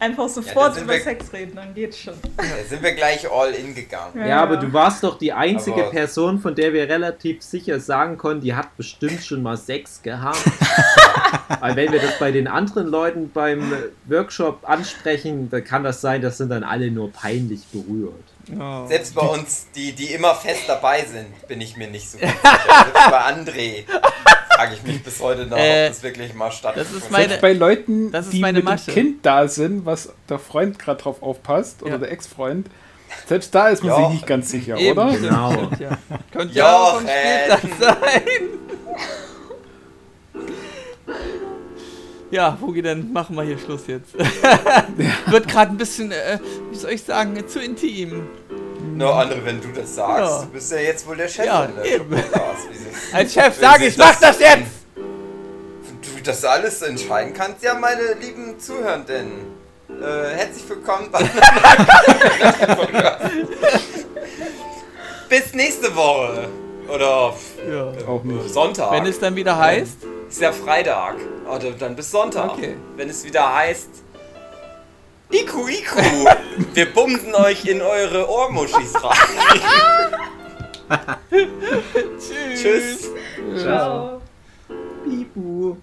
[SPEAKER 7] Einfach sofort
[SPEAKER 2] sind
[SPEAKER 7] über
[SPEAKER 2] wir-
[SPEAKER 7] Sex reden, dann geht's schon.
[SPEAKER 2] Da sind wir gleich all in gegangen.
[SPEAKER 4] Ja, aber du warst doch die einzige
[SPEAKER 2] Aber-
[SPEAKER 4] Person, von der wir relativ sicher sagen konnten, die hat bestimmt schon mal Sex gehabt. Weil wenn wir das bei den anderen Leuten beim Workshop ansprechen, dann kann das sein, das sind dann alle nur peinlich berührt.
[SPEAKER 3] Oh.
[SPEAKER 2] Selbst bei uns, die, die immer fest dabei sind, bin ich mir nicht so sicher. Selbst bei André frage ich mich bis heute noch,
[SPEAKER 3] Äh,
[SPEAKER 2] ob das wirklich mal stattfindet.
[SPEAKER 3] das ist meine-
[SPEAKER 5] Selbst bei Leuten,
[SPEAKER 3] das ist
[SPEAKER 5] die
[SPEAKER 3] meine
[SPEAKER 5] mit
[SPEAKER 3] Masche.
[SPEAKER 5] dem Kind da sind, was der Freund gerade drauf aufpasst, oder
[SPEAKER 3] Ja.
[SPEAKER 5] der Ex-Freund, selbst da ist man
[SPEAKER 2] Ja.
[SPEAKER 5] sich nicht ganz sicher,
[SPEAKER 3] Eben,
[SPEAKER 5] oder?
[SPEAKER 4] Genau.
[SPEAKER 3] stimmt, ja. Könnte ja
[SPEAKER 2] Jochen.
[SPEAKER 3] Spieltag sein. Ja, Hugi, dann machen wir hier Schluss jetzt. Wird gerade ein bisschen, äh, wie soll ich sagen, zu intim.
[SPEAKER 2] Nur André, wenn du das sagst,
[SPEAKER 3] Ja.
[SPEAKER 2] du bist ja jetzt wohl der Chef
[SPEAKER 3] Ja,
[SPEAKER 2] in der
[SPEAKER 3] eben. Als Chef
[SPEAKER 2] Wenn
[SPEAKER 3] sage ich, mach das jetzt!
[SPEAKER 2] Du das alles entscheiden kannst, ja, meine lieben Zuhörenden. Äh, herzlich willkommen bei Bis nächste Woche. Oder
[SPEAKER 3] Ja.
[SPEAKER 5] Auch nicht.
[SPEAKER 2] Sonntag.
[SPEAKER 3] Wenn es dann wieder heißt,
[SPEAKER 2] ist ja Freitag. Oder dann bis Sonntag.
[SPEAKER 3] Okay.
[SPEAKER 2] Wenn es wieder heißt. Iku, Iku, wir bumsen euch in eure Ohrmuschis rein.
[SPEAKER 3] Tschüss.
[SPEAKER 2] Tschüss.
[SPEAKER 7] Ciao. Bibu.